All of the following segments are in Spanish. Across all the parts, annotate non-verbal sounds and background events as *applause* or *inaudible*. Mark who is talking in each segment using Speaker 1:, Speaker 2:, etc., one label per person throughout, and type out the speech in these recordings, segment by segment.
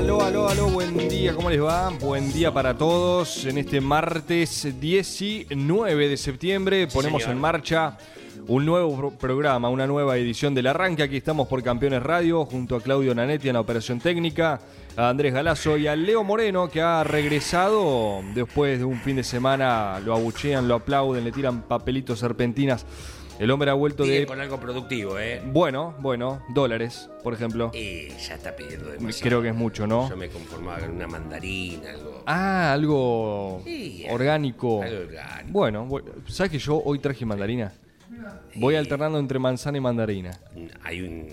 Speaker 1: Aló, aló, aló, buen día, ¿cómo les va? Buen día para todos. En este martes 19 de septiembre ponemos en marcha un nuevo pro- programa, una nueva edición del arranque. Aquí estamos por Campeones Radio, junto a Claudio Nanetti en la operación técnica, a Andrés Galazo y a Leo Moreno, que ha regresado después de un fin de semana. Lo abuchean, lo aplauden, le tiran papelitos, serpentinas. El hombre ha vuelto
Speaker 2: Sigue
Speaker 1: de.
Speaker 2: con algo productivo, ¿eh?
Speaker 1: Bueno, bueno, dólares, por ejemplo.
Speaker 2: Y ya está pidiendo demasiado.
Speaker 1: Creo que es mucho, ¿no?
Speaker 2: Yo me conformaba con una mandarina, algo.
Speaker 1: Ah, algo
Speaker 2: Sí,
Speaker 1: orgánico.
Speaker 2: algo orgánico.
Speaker 1: Bueno, bu- ¿sabes que yo hoy traje mandarina? Voy alternando entre manzana y mandarina.
Speaker 2: Hay un.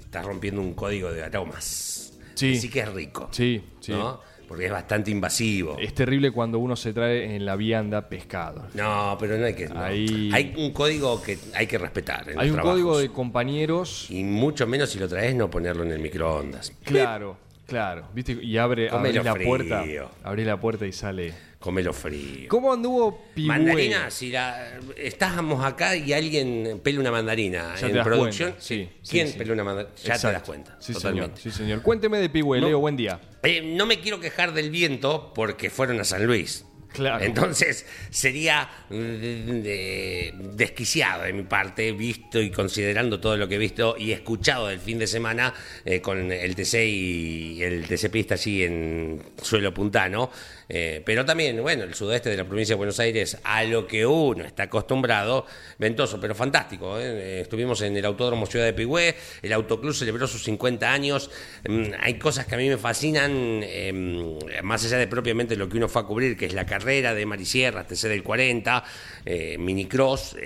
Speaker 2: Estás rompiendo un código de aromas.
Speaker 1: Sí.
Speaker 2: Sí que es rico.
Speaker 1: Sí, sí.
Speaker 2: ¿no? Porque es bastante invasivo.
Speaker 1: Es terrible cuando uno se trae en la vianda pescado.
Speaker 2: No, pero no hay que. no.
Speaker 1: Ahí-
Speaker 2: Hay un código que hay que respetar. en
Speaker 1: Hay
Speaker 2: los
Speaker 1: un código de compañeros.
Speaker 2: Y mucho menos si lo traes, no ponerlo en el microondas.
Speaker 1: Claro, claro. ¿Viste? Y abre, abrís la
Speaker 2: frío.
Speaker 1: puerta. Abrís la puerta y sale.
Speaker 2: Comelo frío.
Speaker 1: ¿Cómo anduvo Pigüe?
Speaker 2: Mandarina, si la, estábamos acá y alguien pela una mandarina
Speaker 1: Ya
Speaker 2: en producción,
Speaker 1: cuenta, sí,
Speaker 2: ¿quién
Speaker 1: sí.
Speaker 2: pela una mandarina? Ya te das cuenta,
Speaker 1: Sí,
Speaker 2: totalmente.
Speaker 1: señor. Sí, señor. Cuénteme de Pigüe,
Speaker 2: No.
Speaker 1: Leo, buen día.
Speaker 2: Eh, no me quiero quejar del viento porque fueron a San Luis.
Speaker 1: Claro.
Speaker 2: Entonces sería mm, de- desquiciado de mi parte, visto y considerando todo lo que he visto y escuchado del fin de semana eh, con el TC y el TC Pista allí en suelo puntano. Eh, pero también, bueno, el sudeste de la provincia de Buenos Aires, a lo que uno está acostumbrado, ventoso, pero fantástico. ¿eh? Estuvimos en el Autódromo Ciudad de Pigüé, el Autoclub celebró sus 50 años. Mm, Hay cosas que a mí me fascinan, eh, más allá de propiamente lo que uno fue a cubrir, que es la carrera de Marisierra, TC del 40, eh, Minicross.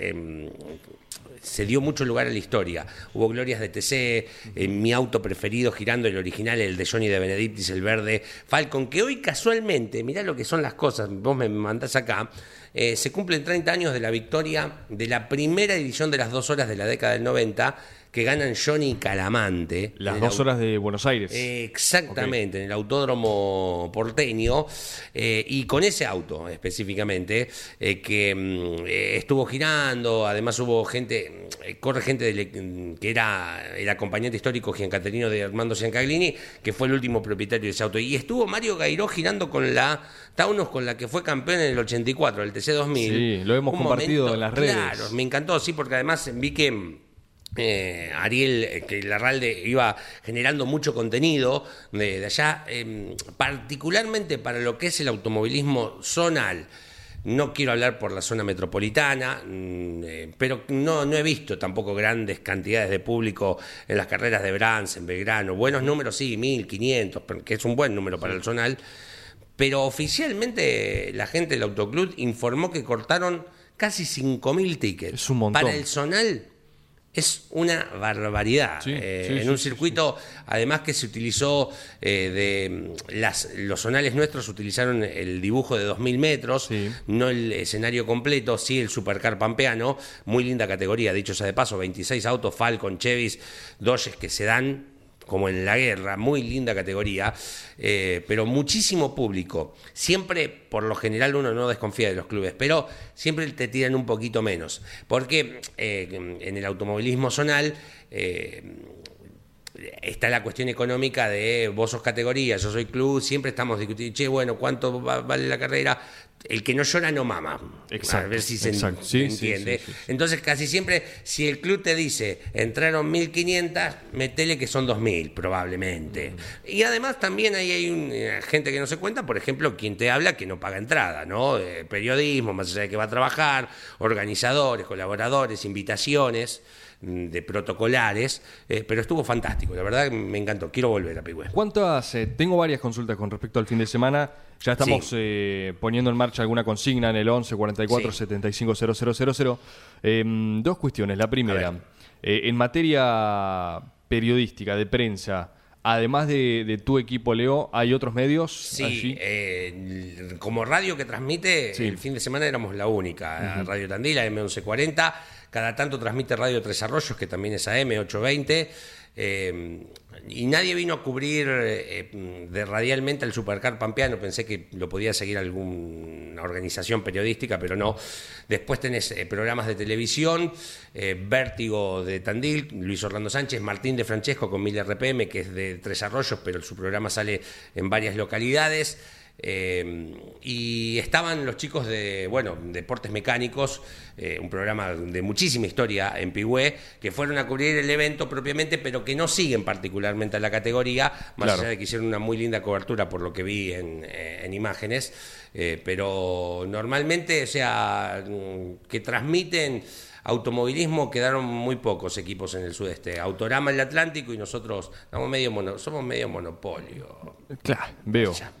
Speaker 2: Se dio mucho lugar a la historia. Hubo glorias de TC, eh, mi auto preferido girando, el original, el de Johnny de Benedictis, el verde Falcon, que hoy casualmente, mirá lo que son las cosas, vos me mandás acá, eh, se cumplen 30 años de la victoria de la primera edición de las dos horas de la década del 90, que ganan Johnny Calamante.
Speaker 1: Las dos horas de Buenos Aires.
Speaker 2: Eh, Exactamente, en el autódromo porteño eh, y con ese auto específicamente eh, que mm, eh, estuvo girando, además hubo gente, corre gente del- que era el acompañante histórico Giancaterino de Armando Giancaglini, que fue el último propietario de ese auto, y estuvo Mario Gairó girando con la Taunus con la que fue campeón en el 84, el TC 2000.
Speaker 1: Sí, lo hemos
Speaker 2: Un
Speaker 1: compartido en las redes.
Speaker 2: Claro, me encantó, sí, porque además vi que eh, Ariel, eh, que Larralde iba generando mucho contenido de, de allá, eh, particularmente para lo que es el automovilismo zonal. No quiero hablar por la zona metropolitana, mm, eh, pero no, no he visto tampoco grandes cantidades de público en las carreras de Brans, en Belgrano. Buenos números, sí, 1500, pero que es un buen número para el zonal. Pero oficialmente la gente del Autoclub informó que cortaron casi 5.000 tickets.
Speaker 1: Es un montón.
Speaker 2: Para el zonal es una barbaridad.
Speaker 1: Sí,
Speaker 2: Eh,
Speaker 1: sí,
Speaker 2: en
Speaker 1: sí,
Speaker 2: un circuito, además que se utilizó eh, de mm, las, los zonales nuestros utilizaron el dibujo de 2.000 metros, no el escenario completo, sí el supercar pampeano, muy linda categoría, dicho sea de paso, 26 autos, Falcon, Chevys, Dodges que se dan como en la guerra, muy linda categoría, eh, pero muchísimo público. Siempre, por lo general, uno no desconfía de los clubes, pero siempre te tiran un poquito menos. Porque eh, en el automovilismo zonal eh, está la cuestión económica de vos sos categoría, yo soy club, siempre estamos discutiendo, che, bueno, ¿cuánto va- vale la carrera? El que no llora no mama.
Speaker 1: Exacto,
Speaker 2: a ver si se
Speaker 1: exacto. Sí,
Speaker 2: entiende.
Speaker 1: sí, sí, sí.
Speaker 2: Entonces, casi siempre, si el club te dice entraron 1500, metele que son 2000, probablemente. Y además, también ahí hay un, eh, gente que no se cuenta, por ejemplo, quien te habla que no paga entrada, ¿no? Eh, periodismo, más allá de que va a trabajar, organizadores, colaboradores, invitaciones de protocolares, eh, pero estuvo fantástico, la verdad me encantó, quiero volver a Pigüe.
Speaker 1: ¿Cuántas? eh, tengo varias consultas con respecto al fin de semana. Ya estamos
Speaker 2: Sí.
Speaker 1: eh, poniendo en marcha alguna consigna en el 11 44
Speaker 2: Sí.
Speaker 1: 75 000. Eh, dos cuestiones. La primera, en materia periodística, de prensa, además de, de tu equipo, Leo, ¿hay otros medios
Speaker 2: Sí,
Speaker 1: allí?
Speaker 2: eh, como radio que transmite,
Speaker 1: Sí.
Speaker 2: el fin de semana éramos la única. Radio Tandila, M1140. Cada tanto transmite Radio Tres Arroyos, que también es AM820. Eh, y nadie vino a cubrir eh, de radialmente al Supercar Pampeano. Pensé que lo podía seguir alguna organización periodística, pero no. Después tenés eh, programas de televisión, eh, Vértigo de Tandil, Luis Orlando Sánchez, Martín de Francesco con 1000 RPM, que es de Tres Arroyos, pero su programa sale en varias localidades. Eh, y estaban los chicos de, bueno, Deportes Mecánicos, eh, un programa de muchísima historia en Pigüé, que fueron a cubrir el evento propiamente, pero que no siguen particularmente a la categoría, más
Speaker 1: Claro.
Speaker 2: allá de que hicieron una muy linda cobertura por lo que vi en, eh, en imágenes, eh, pero normalmente, o sea, mm, que transmiten automovilismo quedaron muy pocos equipos en el sudeste. Autorama en el Atlántico y nosotros somos medio, mono- somos medio monopolio.
Speaker 1: Claro, veo.
Speaker 2: Ya.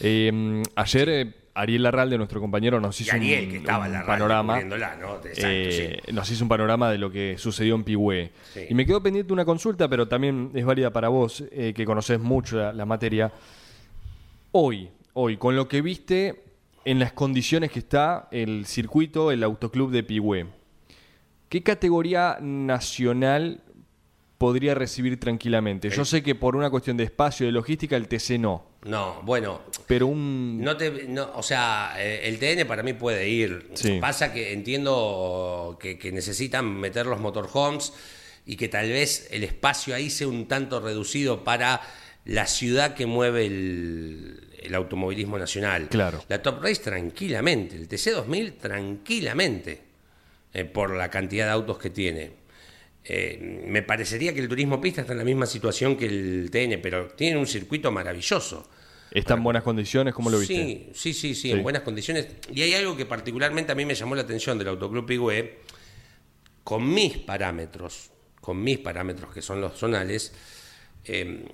Speaker 1: Eh, ayer eh, Ariel Larralde, nuestro compañero, nos
Speaker 2: Y
Speaker 1: hizo
Speaker 2: Ariel,
Speaker 1: un,
Speaker 2: que estaba
Speaker 1: panorama.
Speaker 2: ¿no? Exacto,
Speaker 1: eh,
Speaker 2: sí.
Speaker 1: Nos hizo un panorama de lo que sucedió en Pigüé.
Speaker 2: Sí.
Speaker 1: Y me quedó pendiente una consulta, pero también es válida para vos, eh, que conocés mucho la, la materia. Hoy, hoy, con lo que viste en las condiciones que está el circuito, el autoclub de Pigüé, ¿qué categoría nacional podría recibir tranquilamente? Yo sé que por una cuestión de espacio, de logística, el TC no.
Speaker 2: No, bueno,
Speaker 1: Pero un...
Speaker 2: no te, no, o sea, eh, el TN para mí puede ir.
Speaker 1: Sí.
Speaker 2: Pasa que entiendo que, que necesitan meter los motorhomes y que tal vez el espacio ahí sea un tanto reducido para la ciudad que mueve el, el automovilismo nacional.
Speaker 1: Claro.
Speaker 2: La Top Race tranquilamente, el TC2000 tranquilamente, eh, por la cantidad de autos que tiene. Eh, me parecería que el turismo pista está en la misma situación que el TN, pero tiene un circuito maravilloso.
Speaker 1: ¿Está en buenas condiciones? ¿Cómo lo viste?
Speaker 2: Sí, sí, sí, sí, en buenas condiciones. Y hay algo que particularmente a mí me llamó la atención del Autoclub Pigüé, con mis parámetros, con mis parámetros que son los zonales, eh,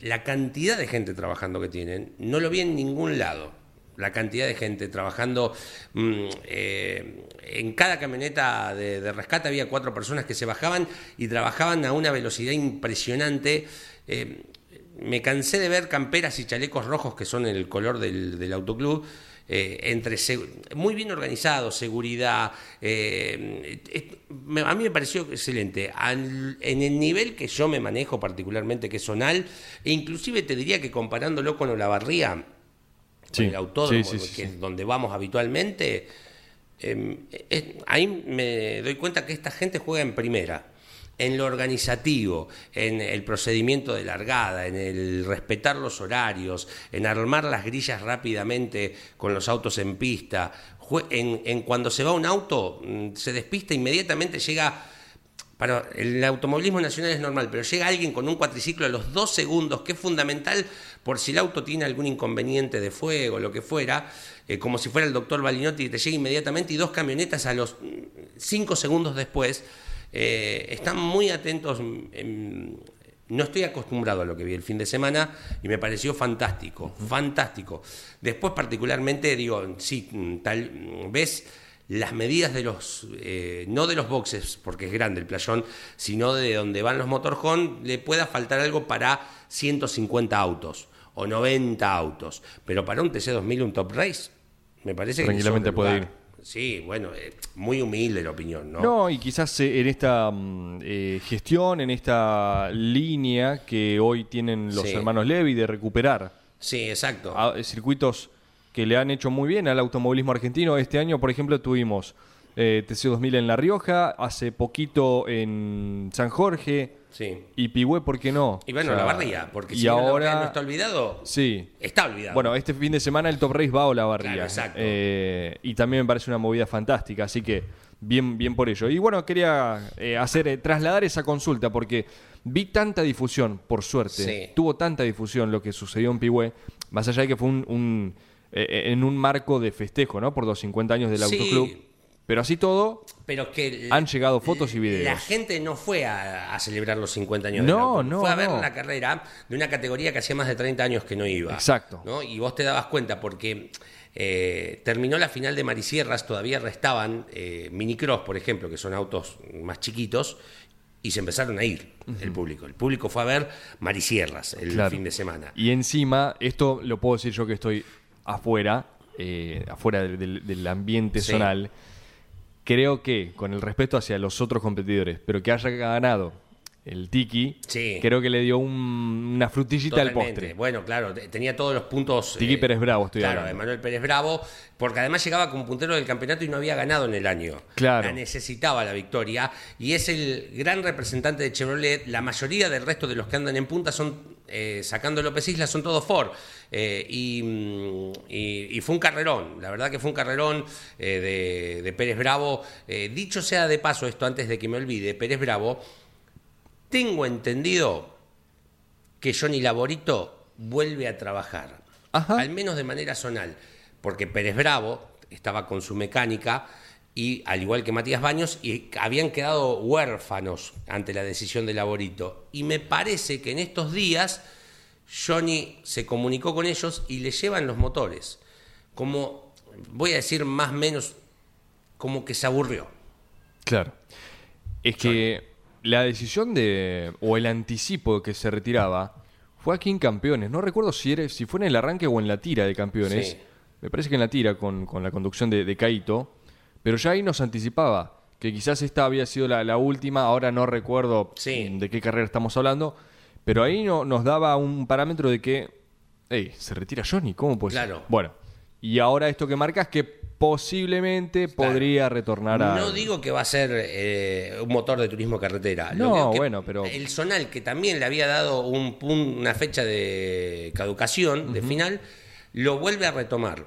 Speaker 2: la cantidad de gente trabajando que tienen, no lo vi en ningún lado. La cantidad de gente trabajando. mm, eh, en cada camioneta de, rescate había cuatro personas que se bajaban y trabajaban a una velocidad impresionante. Eh, me cansé de ver camperas y chalecos rojos que son el color del, del autoclub. eh, entre muy bien organizado, seguridad. eh, a mí me pareció excelente. En el nivel que yo me manejo particularmente, que es zonal, e inclusive te diría que comparándolo con Olavarría,
Speaker 1: Sí,
Speaker 2: el autódromo,
Speaker 1: sí, sí, sí,
Speaker 2: que es donde vamos habitualmente, eh, es- ahí me doy cuenta que esta gente juega en primera. En lo organizativo, en el procedimiento de largada, en el respetar los horarios, en armar las grillas rápidamente con los autos en pista. En cuando se va un auto, mm, se despista, inmediatamente llega para el automovilismo nacional es normal, pero llega alguien con un cuatriciclo a los dos segundos, que es fundamental por si el auto tiene algún inconveniente de fuego, lo que fuera, eh, como si fuera el doctor Balinotti te llega inmediatamente y dos camionetas a los mm, cinco segundos después. eh, están muy atentos. mm, no estoy acostumbrado a lo que vi el fin de semana y me pareció fantástico, fantástico. Después particularmente digo, sí, mm, tal, ves las medidas de los, eh, no de los boxes, porque es grande el playón, sino de donde van los motorhome, le pueda faltar algo para 150 autos o 90 autos, pero para un TC2000 un top race, me parece que
Speaker 1: Tranquilamente puede ir.
Speaker 2: Sí, bueno, eh, muy humilde la opinión, ¿no?
Speaker 1: No, y quizás eh, en esta mm, eh, gestión, en esta línea que hoy tienen los
Speaker 2: Sí.
Speaker 1: hermanos Levi de recuperar
Speaker 2: Sí, exacto.
Speaker 1: a- eh, circuitos que le han hecho muy bien al automovilismo argentino. Este año, por ejemplo, tuvimos eh, TC2000 en La Rioja, hace poquito en San Jorge.
Speaker 2: Sí.
Speaker 1: Y Pigüé, ¿por qué no?
Speaker 2: Y bueno,
Speaker 1: O sea,
Speaker 2: la barría, porque
Speaker 1: y
Speaker 2: si
Speaker 1: ahora,
Speaker 2: no está olvidado,
Speaker 1: Sí.
Speaker 2: está olvidado.
Speaker 1: Bueno, este fin de semana el Top Race va a la barría.
Speaker 2: Claro, exacto.
Speaker 1: Eh, y también me parece una movida fantástica, así que bien, bien por ello. Y bueno, quería eh, hacer, eh, trasladar esa consulta porque vi tanta difusión, por suerte,
Speaker 2: Sí.
Speaker 1: tuvo tanta difusión lo que sucedió en Pigüé, más allá de que fue un, un, eh, en un marco de festejo, ¿no? Por los 50 años del
Speaker 2: Sí.
Speaker 1: autoclub. Pero así todo,
Speaker 2: Pero que
Speaker 1: Han llegado fotos y videos.
Speaker 2: La gente no fue a, a celebrar los 50 años
Speaker 1: No,
Speaker 2: del auto.
Speaker 1: no,
Speaker 2: Fue a ver
Speaker 1: no.
Speaker 2: la carrera de una categoría que hacía más de 30 años que no iba.
Speaker 1: Exacto.
Speaker 2: ¿no? Y vos te dabas cuenta porque eh, terminó la final de Marisierras, todavía restaban eh, minicross, por ejemplo, que son autos más chiquitos, y se empezaron a ir el público. El público fue a ver Marisierras el
Speaker 1: Claro.
Speaker 2: fin de semana.
Speaker 1: Y encima, esto lo puedo decir yo que estoy afuera, eh, afuera del, del- del ambiente
Speaker 2: Sí.
Speaker 1: zonal. Creo que, con el respeto hacia los otros competidores, pero que haya ganado el Tiki,
Speaker 2: Sí.
Speaker 1: creo que le dio un- una frutillita al postre.
Speaker 2: Bueno, claro, te- tenía todos los puntos.
Speaker 1: Tiki Pérez Bravo estoy
Speaker 2: Claro. Emanuel Pérez Bravo, porque además llegaba como puntero del campeonato y no había ganado en el año.
Speaker 1: Claro.
Speaker 2: La necesitaba la victoria y es el gran representante de Chevrolet. La mayoría del resto de los que andan en punta son, eh, sacando López Isla, son todos Ford. Eh, y, mm, y- y fue un carrerón, la verdad que fue un carrerón eh, de, de Pérez Bravo. Eh, dicho sea de paso esto, antes de que me olvide, Pérez Bravo, tengo entendido que Johnny Laborito vuelve a trabajar,
Speaker 1: Ajá.
Speaker 2: al menos de manera zonal, porque Pérez Bravo estaba con su mecánica y al igual que Matías Baños y habían quedado huérfanos ante la decisión de Laborito y me parece que en estos días Johnny se comunicó con ellos y le llevan los motores, como voy a decir más o menos como que se aburrió.
Speaker 1: Claro. Es que la decisión de. o el anticipo que se retiraba fue aquí en Campeones. No recuerdo si, era, si fue en el arranque o en la tira de Campeones.
Speaker 2: Sí.
Speaker 1: Me parece que en la tira con, con la conducción de, de Caito. Pero ya ahí nos anticipaba que quizás esta había sido la, la última. Ahora no recuerdo
Speaker 2: Sí.
Speaker 1: de qué carrera estamos hablando. Pero ahí no, nos daba un parámetro de que. Ey, se retira Johnny, ¿cómo puede ser?
Speaker 2: Claro.
Speaker 1: Bueno, y ahora esto que marcas que posiblemente
Speaker 2: Claro.
Speaker 1: podría retornar a.
Speaker 2: No digo que va a ser eh, un motor de turismo carretera. Lo
Speaker 1: No,
Speaker 2: que
Speaker 1: bueno, pero-
Speaker 2: El Zonal, que también le había dado un una fecha de caducación, de final, lo vuelve a retomar.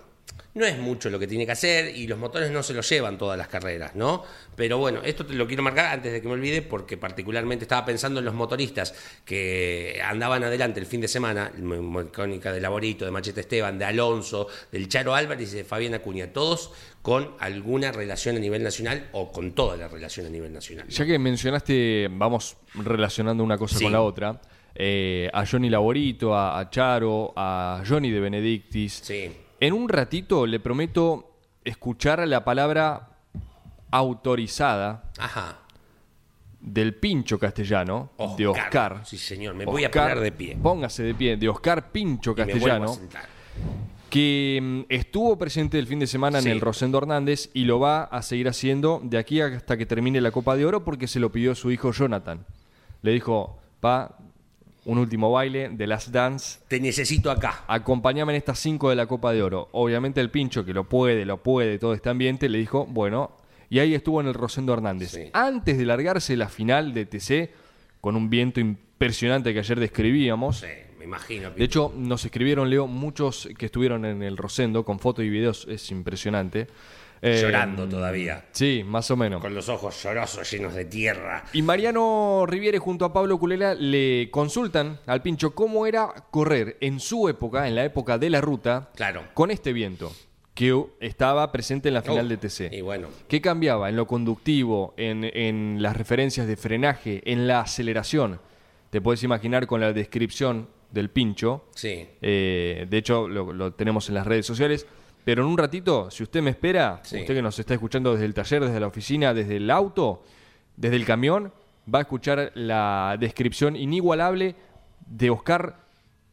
Speaker 2: No es mucho lo que tiene que hacer y los motores no se lo llevan todas las carreras, ¿no? Pero bueno, esto te lo quiero marcar antes de que me olvide porque particularmente estaba pensando en los motoristas que andaban adelante el fin de semana, mecánica de Laborito, de Machete Esteban, de Alonso, del Charo Álvarez y de Fabián Acuña, todos con alguna relación a nivel nacional o con toda la relación a nivel nacional. ¿no?
Speaker 1: Ya que mencionaste, vamos relacionando una cosa
Speaker 2: Sí.
Speaker 1: con la otra, eh, a Johnny Laborito, a, a Charo, a Johnny de Benedictis.
Speaker 2: Sí.
Speaker 1: En un ratito le prometo escuchar la palabra autorizada
Speaker 2: Ajá.
Speaker 1: del pincho castellano, de Oscar.
Speaker 2: Sí, señor, me voy a poner de pie.
Speaker 1: Póngase de pie, de Oscar Pincho Castellano. que mm, estuvo presente el fin de semana
Speaker 2: Sí.
Speaker 1: en el Rosendo Hernández y lo va a seguir haciendo de aquí hasta que termine la Copa de Oro porque se lo pidió su hijo Jonathan. Le dijo, pa, un último baile de Last Dance,
Speaker 2: Te necesito acá.
Speaker 1: acompáñame en estas cinco de la Copa de Oro. Obviamente el pincho, que lo puede, lo puede, todo este ambiente, le dijo, bueno, y ahí estuvo en el Rosendo Hernández.
Speaker 2: Sí.
Speaker 1: Antes de largarse la final de TC, con un viento impresionante que ayer describíamos,
Speaker 2: Sí, me imagino.
Speaker 1: de hecho, nos escribieron, Leo, muchos que estuvieron en el Rosendo con fotos y videos, es impresionante. Eh,
Speaker 2: llorando todavía.
Speaker 1: Sí, más o menos.
Speaker 2: Con los ojos llorosos, llenos de tierra.
Speaker 1: Y Mariano Riviere junto a Pablo Culela le consultan al pincho cómo era correr en su época, en la época de la ruta,
Speaker 2: Claro.
Speaker 1: con este viento que estaba presente en la final
Speaker 2: Oh,
Speaker 1: de TC.
Speaker 2: Y bueno,
Speaker 1: ¿Qué cambiaba en lo conductivo, en, en las referencias de frenaje, en la aceleración? Te puedes imaginar con la descripción del pincho.
Speaker 2: sí.
Speaker 1: Eh, de hecho, lo, lo tenemos en las redes sociales. Pero en un ratito, si usted me espera,
Speaker 2: Sí.
Speaker 1: usted que nos está escuchando desde el taller, desde la oficina, desde el auto, desde el camión, va a escuchar la descripción inigualable de Oscar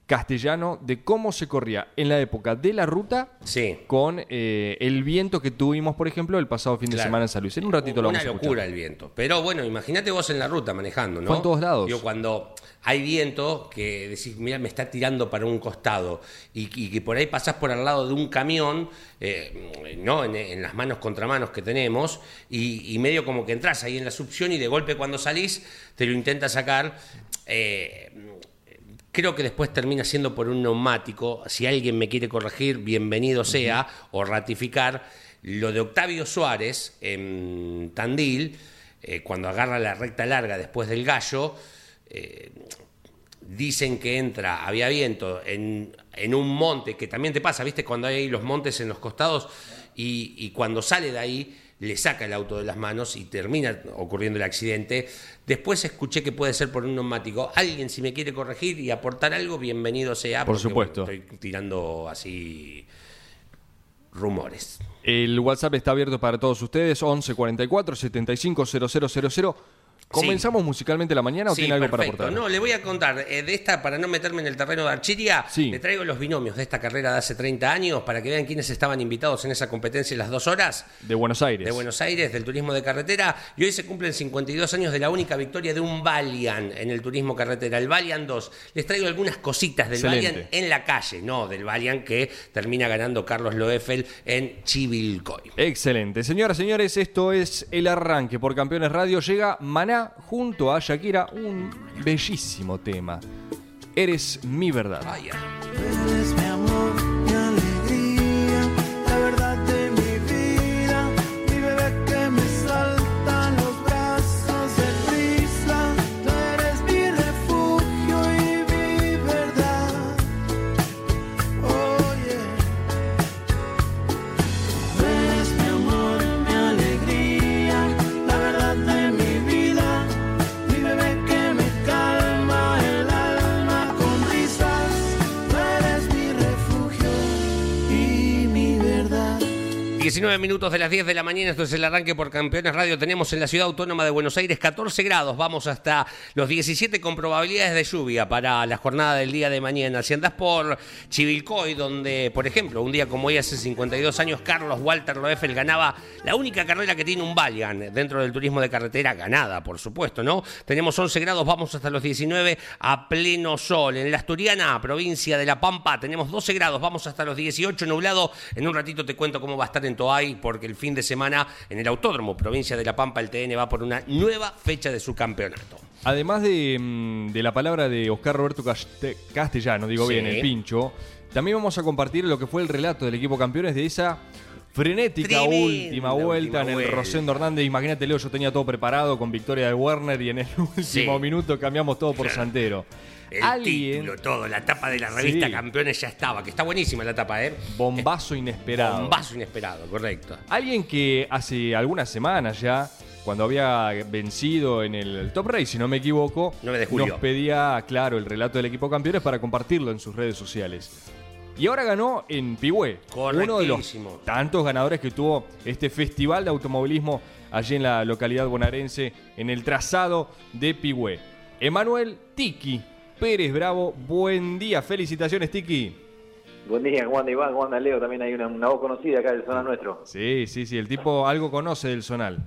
Speaker 1: castellano de cómo se corría en la época de la ruta
Speaker 2: Sí.
Speaker 1: con eh, el viento que tuvimos, por ejemplo, el pasado fin de semana en San Luis. En un ratito lo
Speaker 2: Una
Speaker 1: vamos a escuchar.
Speaker 2: locura el viento. Pero bueno, imagínate vos en la ruta manejando, ¿no?
Speaker 1: Fue en todos lados.
Speaker 2: Digo, cuando hay viento que decís, mira, me está tirando para un costado y, y que por ahí pasás por al lado de un camión, eh, ¿no? En, en las manos contramanos que tenemos y, y medio como que entras ahí en la succión y de golpe cuando salís te lo intenta sacar. eh, Creo que después termina siendo por un neumático. Si alguien me quiere corregir, bienvenido sea, o ratificar. Lo de Octavio Suárez en Tandil, eh, cuando agarra la recta larga después del gallo, eh, dicen que entra, había viento en, en un monte, que también te pasa, ¿viste? Cuando hay los montes en los costados y, y cuando sale de ahí le saca el auto de las manos y termina ocurriendo el accidente. Después escuché que puede ser por un neumático. Alguien, si me quiere corregir y aportar algo, bienvenido sea.
Speaker 1: Por supuesto.
Speaker 2: estoy tirando así rumores.
Speaker 1: El WhatsApp está abierto para todos ustedes, 11 44 75 000. ¿Comenzamos musicalmente la mañana o
Speaker 2: Sí,
Speaker 1: tiene algo para aportar?
Speaker 2: No, le voy a contar eh, de esta, para no meterme en el terreno de Archiria,
Speaker 1: Sí.
Speaker 2: le traigo los binomios de esta carrera de hace 30 años para que vean quiénes estaban invitados en esa competencia en las dos horas
Speaker 1: De Buenos Aires.
Speaker 2: de Buenos Aires, del turismo de carretera. Y hoy se cumplen 52 años de la única victoria de un Valiant en el turismo carretera, el Valiant 2. Les traigo algunas cositas del
Speaker 1: Excelente.
Speaker 2: Valiant en la calle, no del Valiant que termina ganando Carlos Loeffel en Chivilcoy.
Speaker 1: Excelente. Señoras, señores, esto es el arranque por Campeones Radio. Llega Junto a Shakira, un bellísimo tema. Eres mi verdad.
Speaker 3: Eres
Speaker 2: 19 minutos de las 10 de la mañana, esto es el arranque por Campeones Radio. Tenemos en la ciudad autónoma de Buenos Aires 14 grados, vamos hasta los 17 con probabilidades de lluvia para la jornada del día de mañana. Si andás por Chivilcoy, donde, por ejemplo, un día como hoy hace 52 años, Carlos Walter Loeffel ganaba la única carrera que tiene un Valiant dentro del turismo de carretera, ganada, por supuesto, ¿no? Tenemos 11 grados, vamos hasta los 19 a pleno sol. En la Asturiana, provincia de La Pampa, tenemos 12 grados, vamos hasta los 18 nublado. En un ratito te cuento cómo va a estar en Toay, porque el fin de semana en el Autódromo, provincia de La Pampa, el TN va por una nueva fecha de su campeonato.
Speaker 1: Además de, mm, de la palabra de Oscar Roberto Caste- Castellano, digo
Speaker 2: Sí.
Speaker 1: bien, el pincho, también vamos a compartir lo que fue el relato del equipo campeones de esa frenética
Speaker 2: Tremenda
Speaker 1: última vuelta
Speaker 2: última
Speaker 1: en el
Speaker 2: vuelta.
Speaker 1: Rosendo Hernández. Imagínate, Leo, yo tenía todo preparado con victoria de Werner y en el *laughs* último
Speaker 2: Sí.
Speaker 1: minuto cambiamos todo por
Speaker 2: Claro.
Speaker 1: Santero.
Speaker 2: El
Speaker 1: Alguien,
Speaker 2: título, todo, la tapa de la revista
Speaker 1: Sí.
Speaker 2: Campeones ya estaba, que está buenísima la tapa, ¿eh?
Speaker 1: bombazo inesperado.
Speaker 2: Bombazo inesperado, correcto.
Speaker 1: Alguien que hace algunas semanas ya, cuando había vencido en el Top Race, si no me equivoco,
Speaker 2: 9 de julio.
Speaker 1: nos pedía, claro, el relato del equipo campeones para compartirlo en sus redes sociales. Y ahora ganó en Pigüé, uno de los tantos ganadores que tuvo este festival de automovilismo allí en la localidad bonaerense, en el trazado de Pigüé. Emanuel Tiki Pérez Bravo, buen día, felicitaciones Tiki.
Speaker 4: Buen día, ¿cómo anda Iván? ¿Cómo anda Leo? También hay una, una voz conocida acá del zona nuestro.
Speaker 1: Sí, sí, sí, el tipo algo conoce del zonal.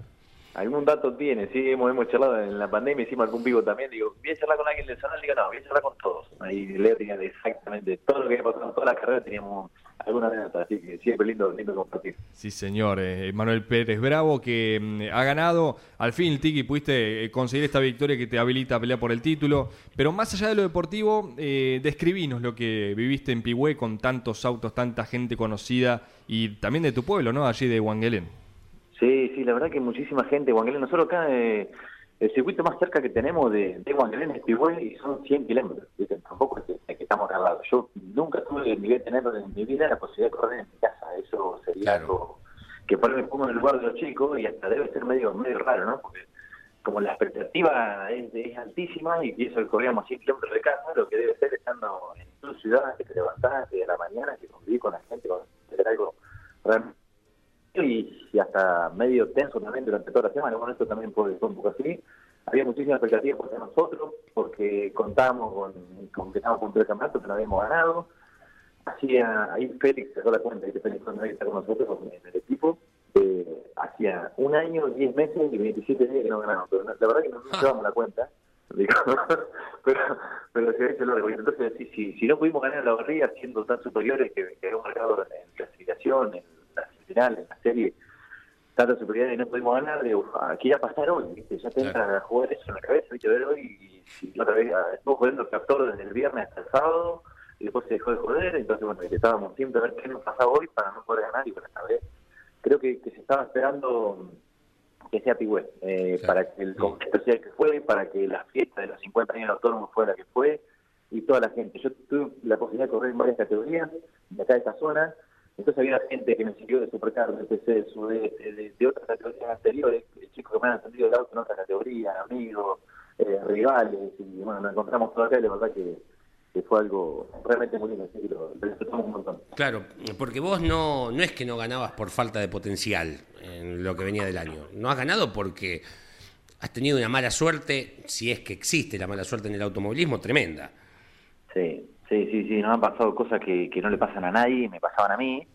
Speaker 4: Algún dato tiene, sí, hemos, hemos charlado en la pandemia, hicimos algún vivo también. Digo, voy a charlar con alguien del zona, digo, no, voy a charlar con todos. Ahí Leo tenía exactamente todo lo que había pasado en toda la carrera, teníamos alguna anécdota, así que siempre lindo, lindo compartir.
Speaker 1: Sí, señor. eh, Manuel Pérez Bravo, que mm, ha ganado. Al fin, Tiki, pudiste eh, conseguir esta victoria que te habilita a pelear por el título. Pero más allá de lo deportivo, eh, describinos lo que viviste en Pigüé con tantos autos, tanta gente conocida y también de tu pueblo, ¿no? Allí de Huanguelén.
Speaker 4: Sí, sí, la verdad que muchísima gente, Guanguelén. Nosotros acá, eh, el circuito más cerca que tenemos de, de Guanguelén es Pigüé y son 100 kilómetros. ¿viste? Tampoco es que, es que estamos al lado. Yo nunca tuve ni voy a tener en mi vida la posibilidad de correr en mi casa. Eso sería
Speaker 2: Claro.
Speaker 4: algo que por me pongo en el lugar de los chicos y hasta debe ser medio medio raro, ¿no? Porque como la expectativa es, es altísima y eso que corríamos 100 kilómetros de casa, lo que debe ser estando en tu ciudad, que te levantás de la mañana, que convivís con la gente, con hacer algo realmente y, y hasta medio tenso también durante toda la semana. Bueno, esto también fue, fue un poco así. había muchísimas expectativas por nosotros, porque contábamos con, con que estábamos a punto de campeonato, que no habíamos ganado. Hacía, ahí Félix sacó la cuenta, y Félix cuando está con nosotros en el equipo, eh, hacía un año, 10 meses y 27 días que no ganamos. Pero la verdad que no nos *laughs* llevamos la cuenta. Digo, *laughs* pero, pero se ve lo Entonces, si, si, si no pudimos ganar la barriga siendo tan superiores que, que habíamos marcado en clasificación, en final, en la serie, tanta superioridad y no pudimos ganar, digo, aquí ya pasar hoy, ¿viste? ya te entra a jugar eso en la cabeza, ¿viste? ver hoy y otra vez ah, estuvo jugando el captor desde el viernes hasta el sábado y después se dejó de joder, entonces bueno, estábamos siempre a ver qué nos pasaba hoy para no poder ganar y bueno, esta vez creo que, que se estaba esperando que sea Pigüé, eh, para que el concierto sea el que fue, para que la fiesta de los 50 años de autónomos fuera la que fue, y toda la gente. Yo tuve la posibilidad de correr en varias categorías de acá de esta zona, entonces había gente que me siguió de Supercar, de PC, de Sudeste, de, de, otras categorías anteriores, chicos que me han atendido el auto en otras categorías, amigos, eh, rivales, y bueno, nos encontramos todos acá y la verdad que que fue algo realmente muy lindo, así que lo, lo, disfrutamos un montón.
Speaker 2: Claro, porque vos no, no es que no ganabas por falta de potencial en lo que venía del año. No has ganado porque has tenido una mala suerte, si es que existe la mala suerte en el automovilismo, tremenda.
Speaker 4: Sí, sí, sí, sí, nos han pasado cosas que, que no le pasan a nadie, me pasaban a mí,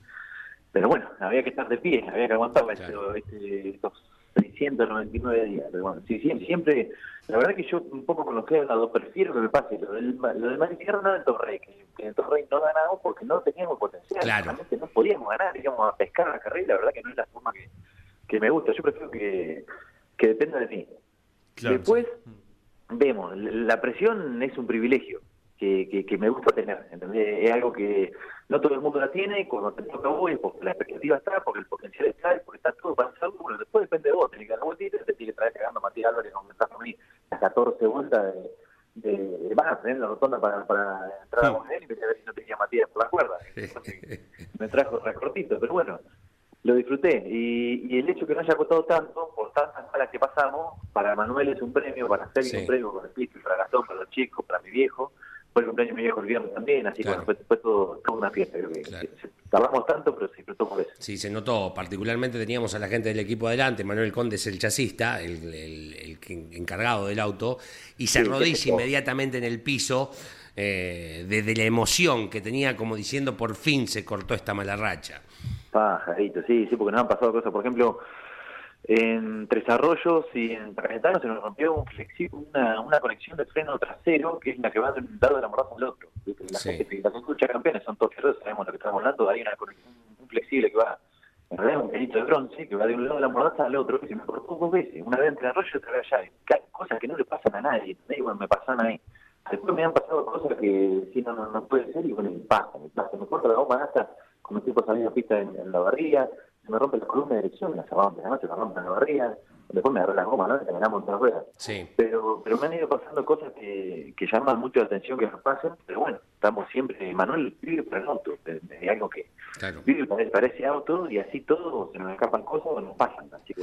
Speaker 4: pero bueno, había que estar de pie, había que aguantar claro. este, estos 699 días. Pero bueno, sí, siempre, la verdad que yo un poco con lo que he hablado, prefiero que me pase lo del, lo del Manicierro no del Torrey, que, que en el Torrey no ganamos porque no teníamos potencial,
Speaker 2: Claro.
Speaker 4: realmente no podíamos ganar, íbamos a pescar la carrera la verdad que no es la forma que, que me gusta, yo prefiero que, que dependa de mí.
Speaker 1: Claro.
Speaker 4: Después vemos, la presión es un privilegio que, que, que me gusta tener, ¿entendés? Es algo que no todo el mundo la tiene, y cuando te toca a vos, es porque la expectativa está, porque el potencial está, y porque está todo para hacer bueno, después depende de vos, tenés que dar vueltitas, te tiene que traer cagando Matías Álvarez, como estás a mí, las 14 vueltas de, de, de más, tener la rotonda para, para entrar a Bonel y a ver si no tenía Matías por la cuerda. Entonces, me trajo recortito, pero bueno, lo disfruté. Y, y el hecho que no haya costado tanto, por tantas malas que pasamos, para Manuel es un premio, para Sergio
Speaker 2: Sí.
Speaker 4: es un premio, para Pisto, para Gastón, para los chicos, para mi viejo. Fue el cumpleaños de mi viejo el viernes también, así
Speaker 2: Claro.
Speaker 4: que bueno, fue, fue todo, toda una fiesta. Creo que,
Speaker 2: Claro.
Speaker 4: tardamos tanto, pero se disfrutó por eso.
Speaker 2: Sí, se notó. Particularmente teníamos a la gente del equipo adelante. Manuel Conde es el chasista, el, el- encargado del auto, y se arrodilla
Speaker 4: sí.
Speaker 2: inmediatamente en el piso eh, desde la emoción que tenía, como diciendo, por fin se cortó esta mala racha.
Speaker 4: Pajarito, sí, sí, porque nos han pasado cosas. Por ejemplo, en Tres Arroyos y en Tarjetano se nos rompió un flexi- una, una conexión de freno trasero, que es la que va de un lado de la mordaza al otro. La
Speaker 2: Sí.
Speaker 4: gente, las escucha campeones son todos fierros, sabemos lo que estamos hablando. Hay una conexión, un flexible que va, en realidad un pelito de bronce, que va de un lado de la mordaza al otro, que se me cortó dos veces, una vez en Tres Arroyos y otra vez allá. Cosas que no le pasan a nadie. Y bueno, me pasaron a mí. Después me han pasado cosas que si no, no, no puede ser y bueno, me pasa, me pasa. Me corta la goma hasta como tipo saliendo pista en, en la barriga, se me rompe la columna de dirección, la rompe, además se me rompe la barriga, después me agarré la goma, ¿no? Terminamos en la rueda.
Speaker 2: Sí.
Speaker 4: Pero, pero me han ido pasando cosas que, que llaman mucho la atención que nos pasen, pero bueno, estamos siempre, Manuel vive para el auto, de algo que
Speaker 2: Claro.
Speaker 4: vive para, para ese auto y así todo, se nos escapan cosas o nos pasan, así que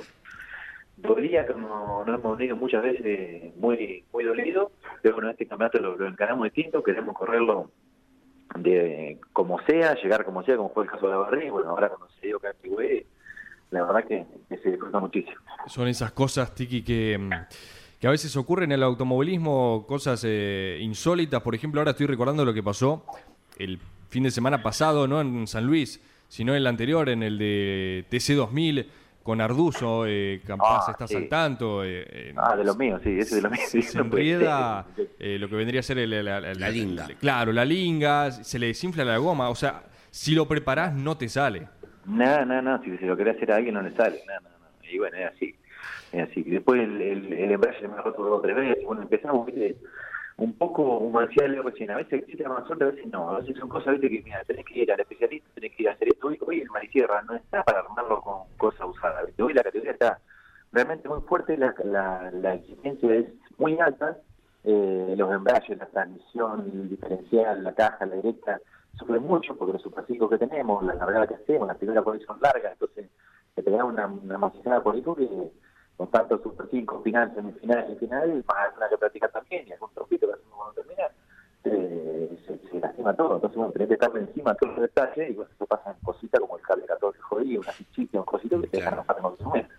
Speaker 4: dolía como no hemos venido muchas veces muy muy dolido, pero bueno, este campeonato lo, lo encaramos distinto, queremos correrlo de como sea, llegar como sea, como fue el caso de la barriga, bueno, ahora cuando se dio güey, la verdad que, que se disfruta muchísimo.
Speaker 1: Son esas cosas, Tiki, que, mm, que a veces ocurren en el automovilismo, cosas eh, insólitas. Por ejemplo, ahora estoy recordando lo que pasó el fin de semana pasado, no en San Luis, sino en el anterior, en el de TC2000, con Arduzo, eh, capaz
Speaker 4: Ah,
Speaker 1: estás
Speaker 4: sí.
Speaker 1: al tanto. eh, en-
Speaker 4: Ah, de los míos, sí, ese de los míos. sí,
Speaker 1: se enrieda *laughs* eh, lo que vendría a ser el- el- el-
Speaker 2: La linga.
Speaker 1: Claro, la linga, se le desinfla la goma. O sea, si lo preparás, no te sale.
Speaker 4: No, no, no, si se lo quiere hacer a alguien no le sale, no, no, no. Y bueno, es así, es así. Y después el, el, el embrague me ha roto dos o tres veces, bueno, empezamos, viste, un poco humancial recién, a veces existe más suerte, a veces no, a veces son cosas, viste, que mira, tenés que ir al especialista, tenés que ir a hacer esto, hoy, hoy el Marisierra no está para armarlo con cosas usadas, hoy la categoría está realmente muy fuerte, la, la, exigencia es muy alta, eh, los embragues, la transmisión, el diferencial, la caja, la directa, sufren mucho porque los superciclos que tenemos, la largada que hacemos, las primeras por son largas, entonces te pegamos una, una masicada por ahí que con tanto super 5, final, semifinal y final, más alguna que practicar también, y algún trompito que hacemos cuando termina, eh, se, se lastima todo. Entonces, bueno, tenés que estarle encima de todos los detalles y bueno, eso pasan cositas como el cable 14 jodido, una fichita, un cosito que te dejan
Speaker 2: Claro.
Speaker 4: en otro momento.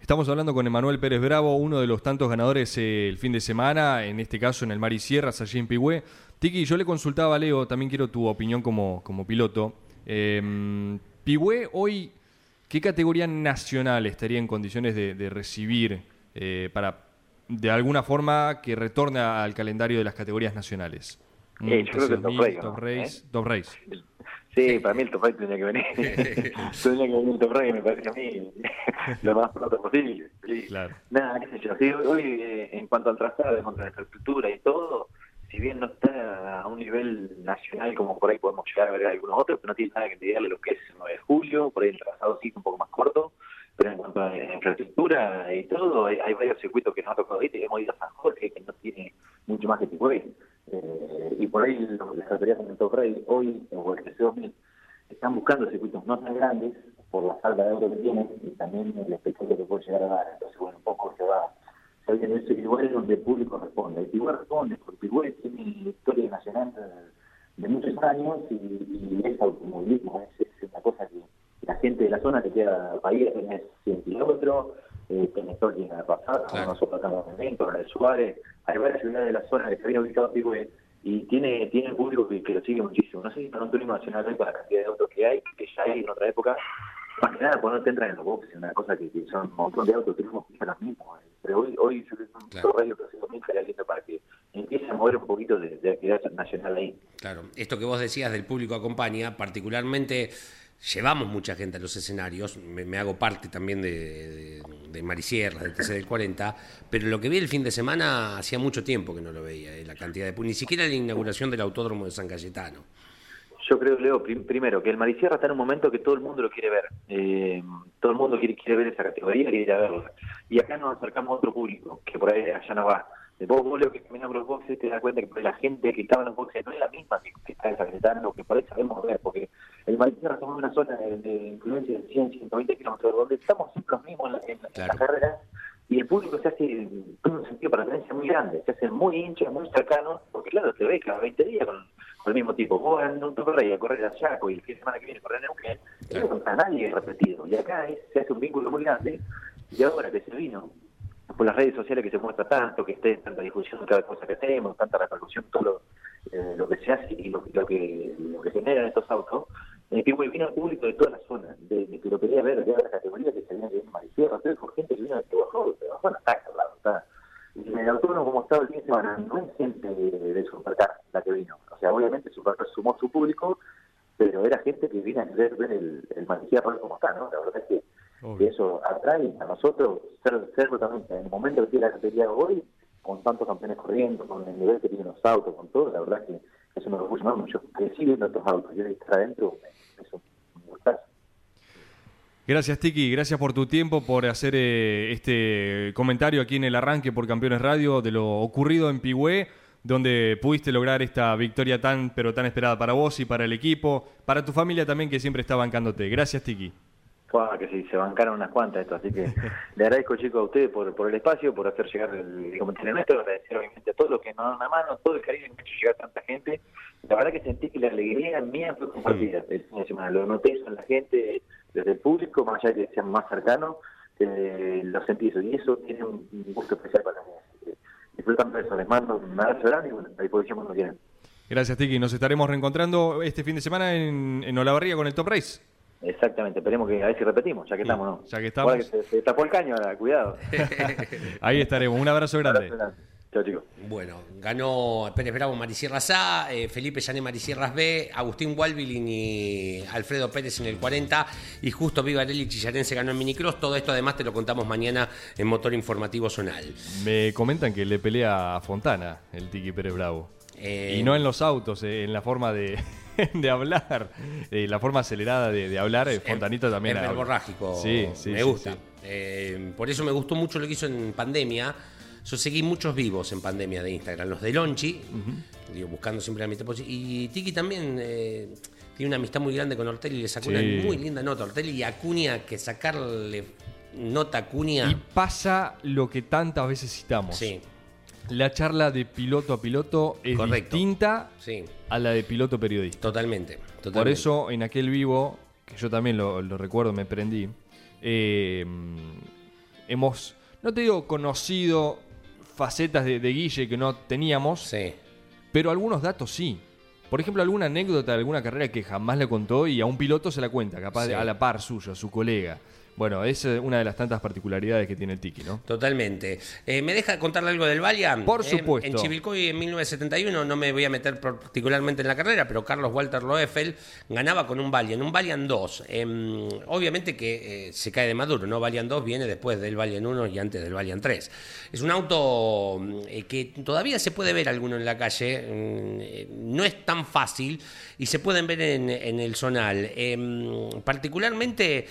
Speaker 1: Estamos hablando con Emanuel Pérez Bravo, uno de los tantos ganadores eh, el fin de semana, en este caso en el Mar y Sierras, allí en Pigüé. Tiki, yo le consultaba a Leo, también quiero tu opinión como, como piloto. Eh, Pigüé hoy, ¿qué categoría nacional estaría en condiciones de, de recibir eh, para, de alguna forma, que retorne al calendario de las categorías nacionales?
Speaker 4: Eh, yo creo que el Top Race,
Speaker 1: Top. Race,
Speaker 4: ¿Eh?
Speaker 1: Top Race.
Speaker 4: Sí, para mí el top race tenía que venir. *laughs* tenía que venir el top race, me parece a mí lo más pronto posible.
Speaker 1: Claro.
Speaker 4: Nada, qué sé yo. Sí, hoy, eh, en cuanto al trazado, en cuanto a la infraestructura y todo, si bien no está a un nivel nacional como por ahí podemos llegar a ver algunos otros, pero no tiene nada que envidiarle lo que es el 9 de julio, por ahí el trazado sí es un poco más corto, pero en cuanto a infraestructura y todo, hay, varios circuitos que nos ha tocado ir, hemos ido a San Jorge, que no tiene mucho más que Tigüey. Eh, y por ahí las como el Top Race hoy, o el TC2000, están buscando circuitos no tan grandes por la falta de euro que tienen y también el espectáculo que puede llegar a dar. Entonces, bueno, un poco se va, se va viendo eso y igual es donde el público responde. El Pigüé responde, porque Pigüé tiene historia nacional de muchos años y, y es automovilismo, es, es una cosa que la gente de la zona te queda ir, tenés 100 kilómetros, eh, tenés todo llega a pasar,
Speaker 2: Claro.
Speaker 4: nosotros estamos en México, en el Suárez, hay varias ciudades de la zona que se habían ubicado Pigüé y tiene tiene público que, que lo sigue muchísimo. No sé si para un turismo nacional hoy, para la cantidad de autos que hay, que ya hay en otra época, más que nada cuando te entran en los boxes, una cosa que, que son un montón de autos, turismo que los mismos. eh. Pero hoy, hoy yo creo que un
Speaker 2: Claro.
Speaker 4: radio que lindo para que empiece a mover un poquito de, de actividad nacional ahí.
Speaker 2: Claro, esto que vos decías del público acompaña, particularmente llevamos mucha gente a los escenarios, me, me hago parte también de, de, de Marisierras, del TC del 40, pero lo que vi el fin de semana hacía mucho tiempo que no lo veía, eh, la cantidad de ni siquiera la inauguración del autódromo de San Cayetano.
Speaker 4: Yo creo, Leo, prim- primero, que el Marisierra está en un momento que todo el mundo lo quiere ver. Eh, todo el mundo quiere, quiere ver esa categoría, quiere ir a verla. Y acá nos acercamos a otro público, que por ahí allá no va. Vos, vos Leo, que caminas por los boxes, te das cuenta que por ahí la gente que estaba en los boxes no es la misma que, que está Cayetano, que por ahí sabemos ver, porque el Marisierra somos una zona de, de influencia de 100, 120 kilómetros, donde estamos siempre los mismos en, la- en la- en
Speaker 2: Claro.
Speaker 4: las carreras, y el público se hace, en un sentido para tenencia muy grande, se hace muy hincha, muy cercano, porque claro, te ves cada 20 días con el mismo tipo. Vos en un toque a correr a Chaco y el fin de semana que viene correr a Neuquén, y no encontrás a nadie repetido. Y acá es- se hace un vínculo muy grande, y ahora que se vino, por las redes sociales que se muestra tanto, que esté tanta difusión cada cosa que hacemos, tanta repercusión, todo lo, eh, lo que se hace y lo, lo que lo que generan estos autos, eh, que vino al público de toda la zona, de, de que lo quería ver, de la categoría que se viene de Marisierra, todo con gente que vino de Bajó, de Bajó no está. Y en el autónomo como estaba el fin de semana, no es gente de, de Supercar la que vino. O sea, obviamente Supercar sumó su público, pero era gente que vino a querer ver el, el Marisierra como está, ¿no? La verdad es que eso atrae a nosotros ser, ser también en el momento que tiene la categoría hoy, con tantos campeones corriendo, con el nivel que tienen los autos, con todo, la verdad es que eso me orgullo enorme. Yo crecí viendo estos autos, yo estar adentro, eso.
Speaker 1: Gracias Tiki, gracias por tu tiempo, por hacer eh, este comentario aquí en el arranque por Campeones Radio de lo ocurrido en Pigüé, donde pudiste lograr esta victoria tan pero tan esperada para vos y para el equipo, para tu familia también que siempre está bancándote. Gracias Tiki.
Speaker 4: Fua, que sí, se bancaron unas cuantas esto, así que *laughs* le agradezco chicos a ustedes por, por el espacio, por hacer llegar el, el comentario nuestro, agradecer obviamente a todos los que nos dan una mano, todo el cariño que ha hecho llegar tanta gente. La verdad que sentí que la alegría mía fue compartida el fin de semana, lo noté eso en la gente, desde el público, más allá de que sean más cercanos, eh, lo sentí eso, y eso tiene un un gusto especial para mí. Disfrutando de eso, les mando un abrazo grande y bueno, a disposición cuando quieran.
Speaker 1: Gracias Tiki, nos estaremos reencontrando este fin de semana en, en Olavarría con el Top Race.
Speaker 4: Exactamente, esperemos que a ver si repetimos, ya que estamos, ¿no?
Speaker 1: ya que estamos.
Speaker 4: Ahora que se, se tapó el caño ahora, cuidado. *laughs*
Speaker 1: Ahí estaremos, un abrazo grande.
Speaker 4: Abrazo grande. Chao chicos.
Speaker 2: Bueno, ganó Pérez Bravo Marisierras A, eh, Felipe Llané Marisierras B, Agustín Walbilin y Alfredo Pérez en el 40 y justo Vivarelli Chillarense ganó en Minicross. Todo esto además te lo contamos mañana en Motor Informativo Zonal.
Speaker 1: Me comentan que le pelea a Fontana el Tiki Pérez Bravo.
Speaker 2: Eh,
Speaker 1: Y no en los autos, eh, en la forma de, *laughs* de hablar, eh, la forma acelerada de, de hablar. eh, Fontanita también.
Speaker 2: Es verborrágico.
Speaker 1: Sí, sí.
Speaker 2: Me
Speaker 1: sí,
Speaker 2: gusta.
Speaker 1: sí.
Speaker 2: Eh, por eso me gustó mucho lo que hizo en pandemia. Yo seguí muchos vivos en pandemia de Instagram. Los de Lonchi, digo, buscando siempre la amistad posible. Y Tiki también eh, tiene una amistad muy grande con Ortelli. Le sacó
Speaker 1: Sí.
Speaker 2: una muy linda nota Ortelli y Acuña, que sacarle nota a Acuña.
Speaker 1: Y pasa lo que tantas veces citamos.
Speaker 2: Sí,
Speaker 1: La charla de piloto a piloto es
Speaker 2: Correcto.
Speaker 1: distinta
Speaker 2: sí,
Speaker 1: a la de piloto periodista.
Speaker 2: totalmente. totalmente.
Speaker 1: Por eso, en aquel vivo, que yo también lo, lo recuerdo, me prendí, eh, hemos, no te digo conocido facetas de, de Guille que no teníamos,
Speaker 2: Sí.
Speaker 1: pero algunos datos sí. Por ejemplo, alguna anécdota de alguna carrera que jamás le contó y a un piloto se la cuenta, capaz de-
Speaker 2: Sí.
Speaker 1: a la par suyo, a su colega. Bueno, es eh, una de las tantas particularidades que tiene el Tiki, ¿no?
Speaker 2: Totalmente. Eh, ¿Me deja contarle algo del Valiant?
Speaker 1: Por
Speaker 2: Eh,
Speaker 1: supuesto.
Speaker 2: en Chivilcoy en 1971, no me voy a meter particularmente en la carrera, pero Carlos Walter Loeffel ganaba con un Valiant, un Valiant 2. Em, obviamente que se cae de maduro, ¿no? Valiant 2 viene después del Valiant 1 y antes del Valiant 3. Es un auto mm, que todavía se puede ver alguno en la calle, mm, no es tan fácil y se pueden ver en, en el zonal. Em, particularmente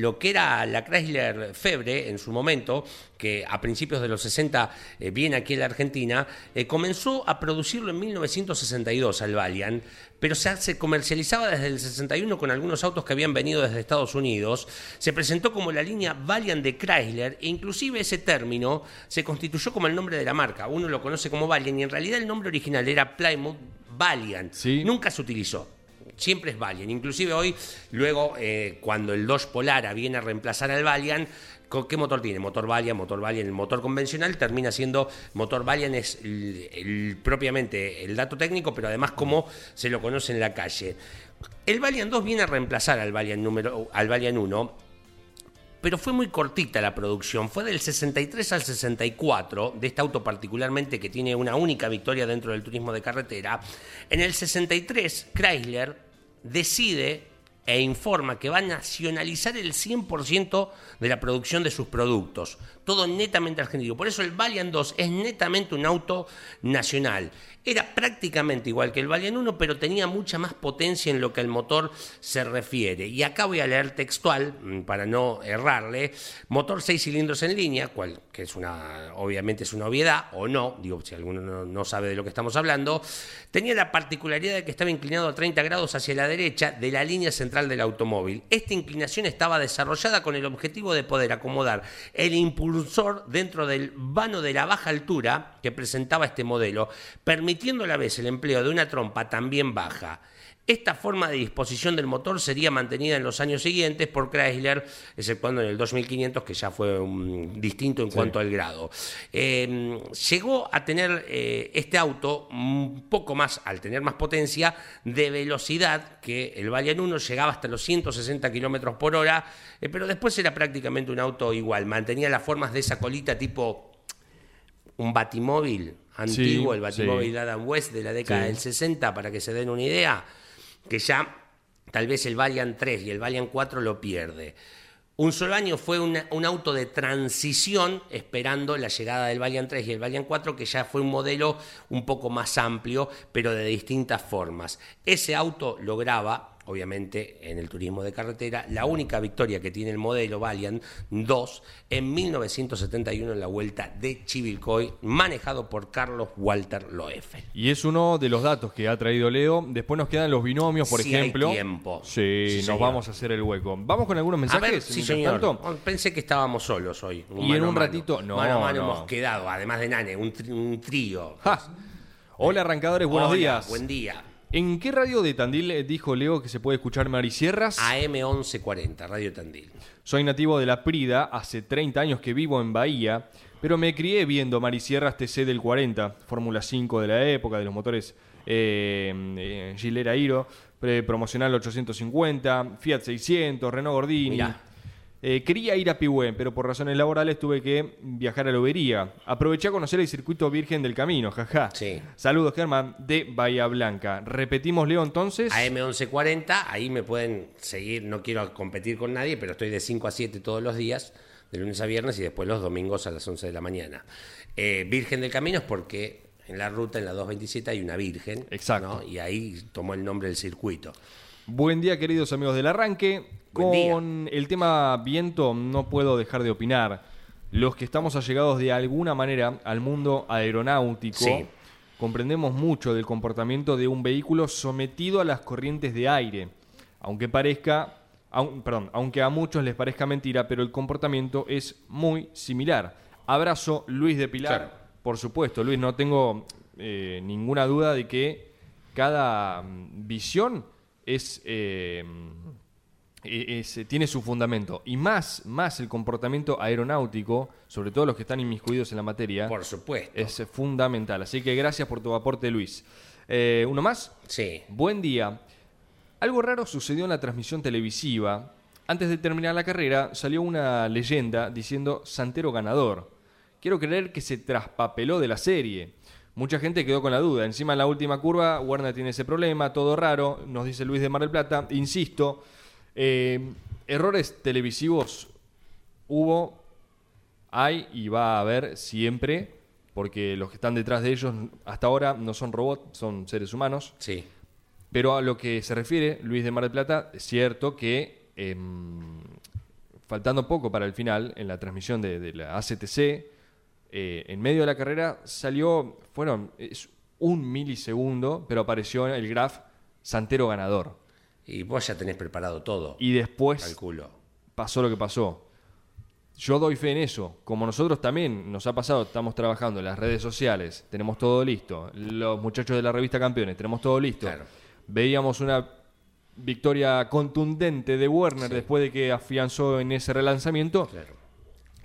Speaker 2: lo que era la Chrysler Febre en su momento, que a principios de los 60 eh, viene aquí a la Argentina, eh, comenzó a producirlo en 1962 al Valiant, pero se, se comercializaba desde el 61 con algunos autos que habían venido desde Estados Unidos. Se presentó como la línea Valiant de Chrysler e inclusive ese término se constituyó como el nombre de la marca. Uno lo conoce como Valiant y en realidad el nombre original era Plymouth Valiant.
Speaker 1: Sí.
Speaker 2: Nunca se utilizó. Siempre es Valiant. Inclusive hoy, luego, eh, cuando el Dodge Polara viene a reemplazar al Valiant, ¿con ¿qué motor tiene? Motor Valiant, motor Valiant. El motor convencional termina siendo motor Valiant, es propiamente el dato técnico, pero además como se lo conoce en la calle. El Valiant 2 viene a reemplazar al Valiant, número, al Valiant 1, pero fue muy cortita la producción. Fue del 63 al 64, de este auto particularmente que tiene una única victoria dentro del turismo de carretera. En el 63, Chrysler decide e informa que va a nacionalizar el 100% de la producción de sus productos. Todo netamente argentino. Por eso el Valiant 2 es netamente un auto nacional. Era prácticamente igual que el Valiant 1, pero tenía mucha más potencia en lo que al motor se refiere. Y acá voy a leer textual, mm, para no errarle. Motor 6 cilindros en línea, cual, que es una, obviamente es una obviedad, o no, digo, si alguno no, no sabe de lo que estamos hablando. Tenía la particularidad de que estaba inclinado a 30 grados hacia la derecha de la línea central del automóvil. Esta inclinación estaba desarrollada con el objetivo de poder acomodar el dentro del vano de la baja altura que presentaba este modelo, permitiendo a la vez el empleo de una trompa también baja. Esta forma de disposición del motor sería mantenida en los años siguientes por Chrysler, exceptuando en el 2500, que ya fue un distinto en cuanto al grado. Eh, llegó a tener eh, este auto un poco más, al tener más potencia, de velocidad que el Valiant 1, llegaba hasta los 160 kilómetros por hora, eh, pero después era prácticamente un auto igual, mantenía las formas de esa colita tipo un batimóvil antiguo,
Speaker 1: Sí,
Speaker 2: el batimóvil
Speaker 1: sí.
Speaker 2: de Adam West de la década del 60, para que se den una idea, que ya tal vez el Valiant 3 y el Valiant 4 lo pierde. Un solo año fue un auto de transición esperando la llegada del Valiant 3 y el Valiant 4, que ya fue un modelo un poco más amplio, pero de distintas formas. Ese auto lograba, obviamente, en el turismo de carretera, la única victoria que tiene el modelo Valiant 2 en 1971 en la vuelta de Chivilcoy, manejado por Carlos Walter Loeffel.
Speaker 1: Y es uno de los datos que ha traído Leo. Después nos quedan los binomios, por
Speaker 2: Si hay
Speaker 1: ejemplo.
Speaker 2: tiempo.
Speaker 1: Sí,
Speaker 2: Sí,
Speaker 1: nos
Speaker 2: señor.
Speaker 1: vamos a hacer el hueco. Vamos con algunos
Speaker 2: A
Speaker 1: mensajes.
Speaker 2: ver, sí, señor.
Speaker 1: tanto.
Speaker 2: Pensé que estábamos solos hoy.
Speaker 1: Y en un
Speaker 2: mano.
Speaker 1: ratito- no,
Speaker 2: Mano a mano
Speaker 1: no.
Speaker 2: hemos quedado, además de Nane, un, trío.
Speaker 1: Ja. Hola, arrancadores, buenos
Speaker 2: Hola,
Speaker 1: días.
Speaker 2: Buen día.
Speaker 1: ¿En qué radio de Tandil eh, dijo Leo que se puede escuchar Marisierras?
Speaker 2: AM1140, Radio Tandil.
Speaker 1: Soy nativo de La Prida, hace 30 años que vivo en Bahía, pero me crié viendo Marisierras TC del 40, Fórmula 5 de la época, de los motores eh, eh, Gilera Hiro, promocional 850, Fiat 600, Renault Gordini.
Speaker 2: Mirá.
Speaker 1: Eh, quería ir a Pihue, pero por razones laborales tuve que viajar a Lobería. Aproveché a conocer el circuito Virgen del Camino, jaja.
Speaker 2: Sí.
Speaker 1: Saludos, Germán, de Bahía Blanca. Repetimos, Leo, entonces.
Speaker 2: AM1140, ahí me pueden seguir, no quiero competir con nadie, pero estoy de 5 a 7 todos los días, de lunes a viernes y después los domingos a las 11 de la mañana. Eh, Virgen del Camino es porque en la ruta, en la 227, hay una Virgen.
Speaker 1: Exacto.
Speaker 2: ¿no? Y ahí tomó el nombre del circuito.
Speaker 1: Buen día, queridos amigos del arranque. Con el tema viento no puedo dejar de opinar. Los que estamos allegados de alguna manera al mundo aeronáutico
Speaker 2: Sí.
Speaker 1: comprendemos mucho del comportamiento de un vehículo sometido a las corrientes de aire. Aunque parezca, aun- perdón, aunque a muchos les parezca mentira, pero el comportamiento es muy similar. Abrazo, Luis de Pilar.
Speaker 2: Claro.
Speaker 1: Por supuesto, Luis, no tengo eh, ninguna duda de que cada mm, visión es, eh, es, eh, tiene su fundamento. Y más, más el comportamiento aeronáutico, sobre todo los que están inmiscuidos en la materia,
Speaker 2: Por supuesto.
Speaker 1: es eh, fundamental. Así que gracias por tu aporte, Luis. Eh, ¿Uno más?
Speaker 2: Sí.
Speaker 1: Buen día. Algo raro sucedió en la transmisión televisiva. Antes de terminar la carrera, salió una leyenda diciendo Santero ganador. Quiero creer que se traspapeló de la serie. Mucha gente quedó con la duda. Encima en la última curva, Warner tiene ese problema, todo raro, nos dice Luis de Mar del Plata. Insisto, eh, errores televisivos hubo, hay y va a haber siempre, porque los que están detrás de ellos hasta ahora no son robots, son seres humanos.
Speaker 2: Sí.
Speaker 1: Pero a lo que se refiere Luis de Mar del Plata, es cierto que em, faltando poco para el final, en la transmisión de, de la ACTC, eh, en medio de la carrera salió, fueron, es un milisegundo, pero apareció el graph Santero ganador.
Speaker 2: Y vos ya tenés preparado todo.
Speaker 1: Y después
Speaker 2: Calculo.
Speaker 1: pasó lo que pasó. Yo doy fe en eso. Como nosotros también nos ha pasado, estamos trabajando en las redes sociales, tenemos todo listo. Los muchachos de la revista Campeones, tenemos todo listo.
Speaker 2: Claro.
Speaker 1: Veíamos una victoria contundente de Werner después de que afianzó en ese relanzamiento.
Speaker 2: Claro.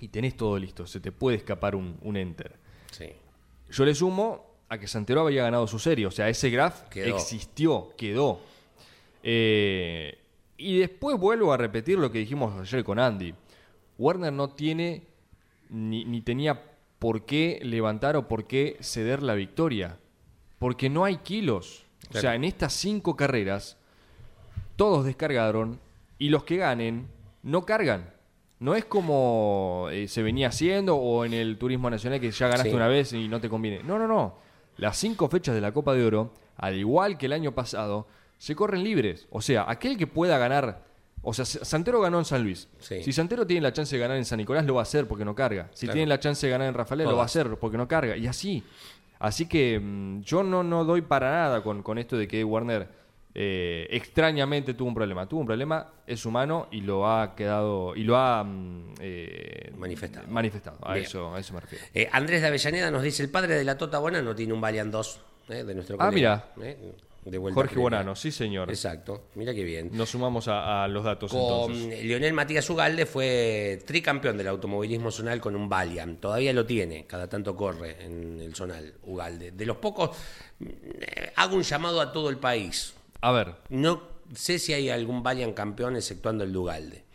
Speaker 1: Y tenés todo listo, se te puede escapar un, un enter.
Speaker 2: Sí.
Speaker 1: Yo le sumo a que Santero había ganado su serie, o sea, ese graph
Speaker 2: Quedó.
Speaker 1: existió, quedó. Eh, y después vuelvo a repetir lo que dijimos ayer con Andy. Warner no tiene ni, ni tenía por qué levantar o por qué ceder la victoria. Porque no hay kilos. O sea, en estas cinco carreras, todos descargaron y los que ganen no cargan. No es como eh, se venía haciendo o en el turismo nacional que ya ganaste
Speaker 2: Sí.
Speaker 1: una vez y no te conviene. No, no, no. Las cinco fechas de la Copa de Oro, al igual que el año pasado, se corren libres. O sea, aquel que pueda ganar. O sea, Santero ganó en San Luis.
Speaker 2: Sí.
Speaker 1: Si Santero tiene la chance de ganar en San Nicolás, lo va a hacer porque no carga. Si
Speaker 2: Claro.
Speaker 1: tiene la chance de ganar en Rafael, lo va a hacer porque no carga. Y así. Así que mm, yo no, no doy para nada con, con esto de que Warner eh, extrañamente tuvo un problema. Tuvo un problema, es humano y lo ha quedado y lo ha mm, eh,
Speaker 2: Manifestado.
Speaker 1: manifestado. A
Speaker 2: Bien.
Speaker 1: eso, a eso me refiero.
Speaker 2: Eh, Andrés de Avellaneda nos dice: el padre de la Tota Buena no tiene un Valiant 2 eh, de nuestro
Speaker 1: Ah,
Speaker 2: colega, eh, de vuelta
Speaker 1: Jorge. Bonano, sí señor.
Speaker 2: Exacto, mira qué bien.
Speaker 1: Nos sumamos a, a los datos
Speaker 2: Con
Speaker 1: entonces.
Speaker 2: Lionel Matías Ugalde fue tricampeón del automovilismo zonal con un Valiant. Todavía lo tiene, cada tanto corre en el zonal Ugalde. De los pocos, eh, hago un llamado a todo el país.
Speaker 1: A ver,
Speaker 2: No sé si hay algún Valiant campeón exceptuando el de Ugalde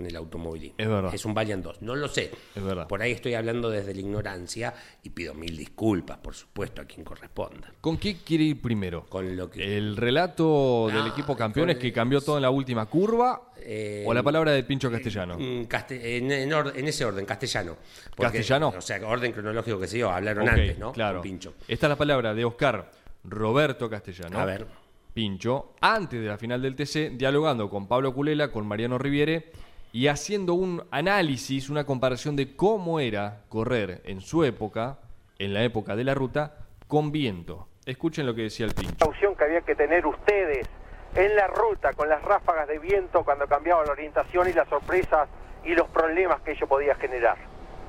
Speaker 2: en el automovilismo.
Speaker 1: Es verdad.
Speaker 2: Es un Valiant 2. No lo sé.
Speaker 1: Es verdad.
Speaker 2: Por ahí estoy hablando desde la ignorancia y pido mil disculpas, por supuesto, a quien corresponda.
Speaker 1: ¿con qué quiere ir primero?
Speaker 2: Con lo que.
Speaker 1: ¿El relato del
Speaker 2: Ah,
Speaker 1: equipo campeones
Speaker 2: con-
Speaker 1: que cambió todo en la última curva?
Speaker 2: Eh,
Speaker 1: ¿O la palabra de Pincho Castellano?
Speaker 2: Mm, caste- en, en or- en ese orden, castellano.
Speaker 1: ¿Castellano?
Speaker 2: O sea, orden cronológico que se dio, hablaron antes, ¿no?
Speaker 1: Claro.
Speaker 2: Con Pincho.
Speaker 1: Esta es la palabra de Oscar Roberto Castellano.
Speaker 2: A ver.
Speaker 1: Pincho, antes de la final del TC, dialogando con Pablo Culela, con Mariano Riviere y haciendo un análisis, una comparación de cómo era correr en su época, en la época de la ruta, con viento. Escuchen lo que decía el Pincho.
Speaker 5: precaución que había que tener ustedes en la ruta con las ráfagas de viento cuando cambiaba la orientación y las sorpresas y los problemas que ello podía generar.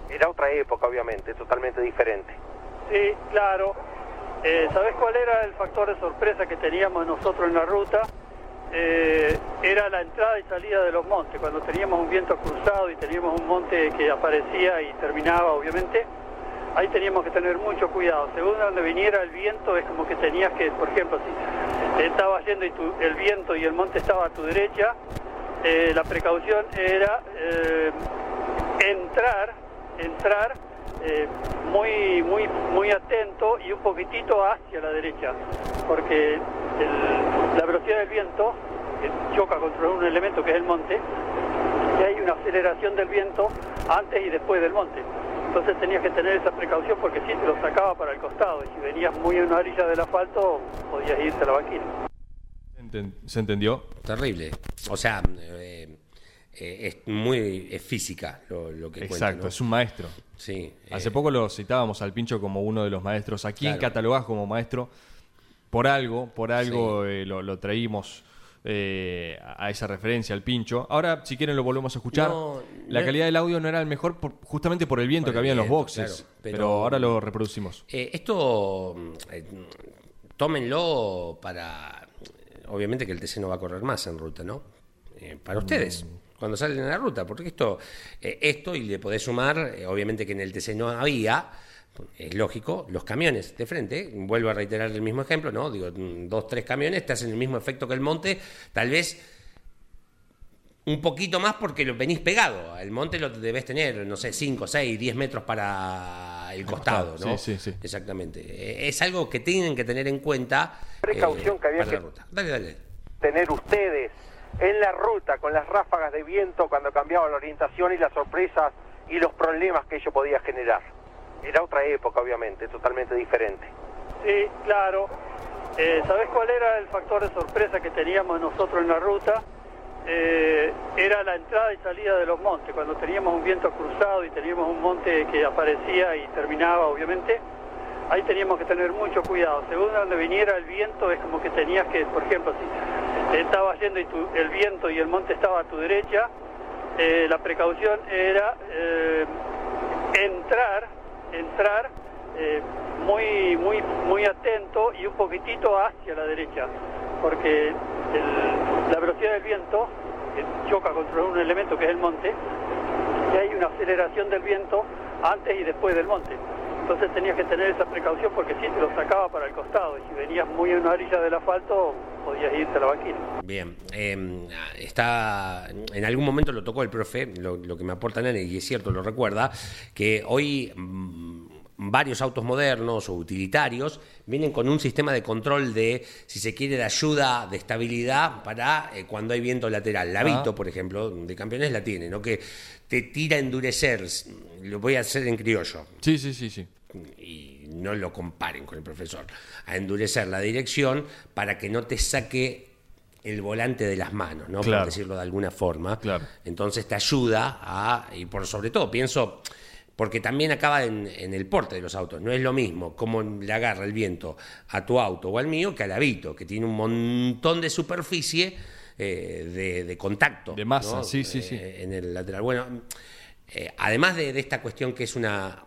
Speaker 5: Era otra época, obviamente, totalmente diferente.
Speaker 6: Sí, claro. Eh, ¿Sabés cuál era el factor de sorpresa que teníamos nosotros en la ruta? Eh, era la entrada y salida de los montes. Cuando teníamos un viento cruzado y teníamos un monte que aparecía y terminaba, obviamente, ahí teníamos que tener mucho cuidado. Según donde viniera el viento, es como que tenías que, por ejemplo, si estabas yendo y tu- el viento y el monte estaba a tu derecha, eh, la precaución era eh, entrar, entrar eh, muy, muy, muy atento y un poquitito hacia la derecha, porque el- la velocidad del viento eh, choca contra un elemento que es el monte y hay una aceleración del viento antes y después del monte. Entonces tenías que tener esa precaución porque si te lo sacaba para el costado y si venías muy en una orilla del asfalto podías irte a la banquina.
Speaker 1: ¿Se entendió?
Speaker 2: Terrible. O sea, eh, eh, es muy es física lo, lo que cuenta.
Speaker 1: Exacto,
Speaker 2: ¿no?
Speaker 1: es un maestro.
Speaker 2: Sí. eh,
Speaker 1: Hace poco lo citábamos al Pincho como uno de los maestros. ¿A quién
Speaker 2: Claro.
Speaker 1: catalogás como maestro? Por algo, por algo eh, lo, lo traímos eh, a esa referencia al Pincho. Ahora, si quieren, lo volvemos a escuchar.
Speaker 2: No,
Speaker 1: La
Speaker 2: no-
Speaker 1: calidad del audio no era el mejor por- justamente por el viento
Speaker 2: Por
Speaker 1: que había en los boxes.
Speaker 2: claro,
Speaker 1: pero...
Speaker 2: pero-
Speaker 1: ahora lo reproducimos.
Speaker 2: Eh, esto, mm, eh, tómenlo para. Obviamente que el TC no va a correr más en ruta, ¿no? eh, para ustedes. Cuando salen a la ruta, porque esto, eh, esto y le podés sumar, eh, obviamente que en el TC no había, es lógico, los camiones de frente, vuelvo a reiterar el mismo ejemplo, ¿no? Digo, mm, dos, tres camiones, te hacen el mismo efecto que el monte, tal vez un poquito más porque lo venís pegado. El monte lo debes tener, no sé, 5, 6, 10 metros para el costado, ¿no?
Speaker 1: Sí, sí, sí.
Speaker 2: Exactamente. Eh, Es algo que tienen que tener en cuenta.
Speaker 5: Precaución
Speaker 2: eh,
Speaker 5: que había
Speaker 2: para la
Speaker 5: que-
Speaker 2: ruta. Dale, dale.
Speaker 5: tener ustedes en la ruta con las ráfagas de viento cuando cambiaba la orientación y las sorpresas y los problemas que ello podía generar. Era otra época, obviamente, totalmente diferente.
Speaker 6: Sí, claro. Eh, ¿Sabés cuál era el factor de sorpresa que teníamos nosotros en la ruta? Eh, era la entrada y salida de los montes. Cuando teníamos un viento cruzado y teníamos un monte que aparecía y terminaba, obviamente, ahí teníamos que tener mucho cuidado. Según donde viniera el viento, es como que tenías que, por ejemplo, si estabas yendo y el viento y el monte estaba a tu derecha, eh, la precaución era eh, entrar, entrar eh, muy, muy, muy atento y un poquitito hacia la derecha, porque la velocidad del viento que choca contra un elemento que es el monte, y hay una aceleración del viento antes y después del monte. Entonces tenías que tener esa precaución porque si te lo sacaba para el costado y si venías muy en una orilla del asfalto podías irte a la banquina.
Speaker 2: Bien, eh, está, en algún momento lo tocó el profe, lo, lo que me aporta Nene, y es cierto, lo recuerda, que hoy mm, varios autos modernos o utilitarios vienen con un sistema de control de, si se quiere, de ayuda, de estabilidad para eh, cuando hay viento lateral. La Vito, por ejemplo, de campeones la tiene, ¿no? Que te tira a endurecer, lo voy a hacer en criollo,
Speaker 1: Sí, sí, sí, sí.
Speaker 2: Y no lo comparen con el profesor, a endurecer la dirección para que no te saque el volante de las manos, ¿no?
Speaker 1: Claro.
Speaker 2: Por decirlo de alguna forma.
Speaker 1: Claro.
Speaker 2: Entonces te ayuda a, y por sobre todo pienso, porque también acaba en, en el porte de los autos, no es lo mismo cómo le agarra el viento a tu auto o al mío que al Avito, que tiene un montón de superficie eh, de, de contacto.
Speaker 1: De masa,
Speaker 2: ¿no?
Speaker 1: sí, sí, sí.
Speaker 2: Eh, en el lateral. Bueno, eh, además de, de esta cuestión que es una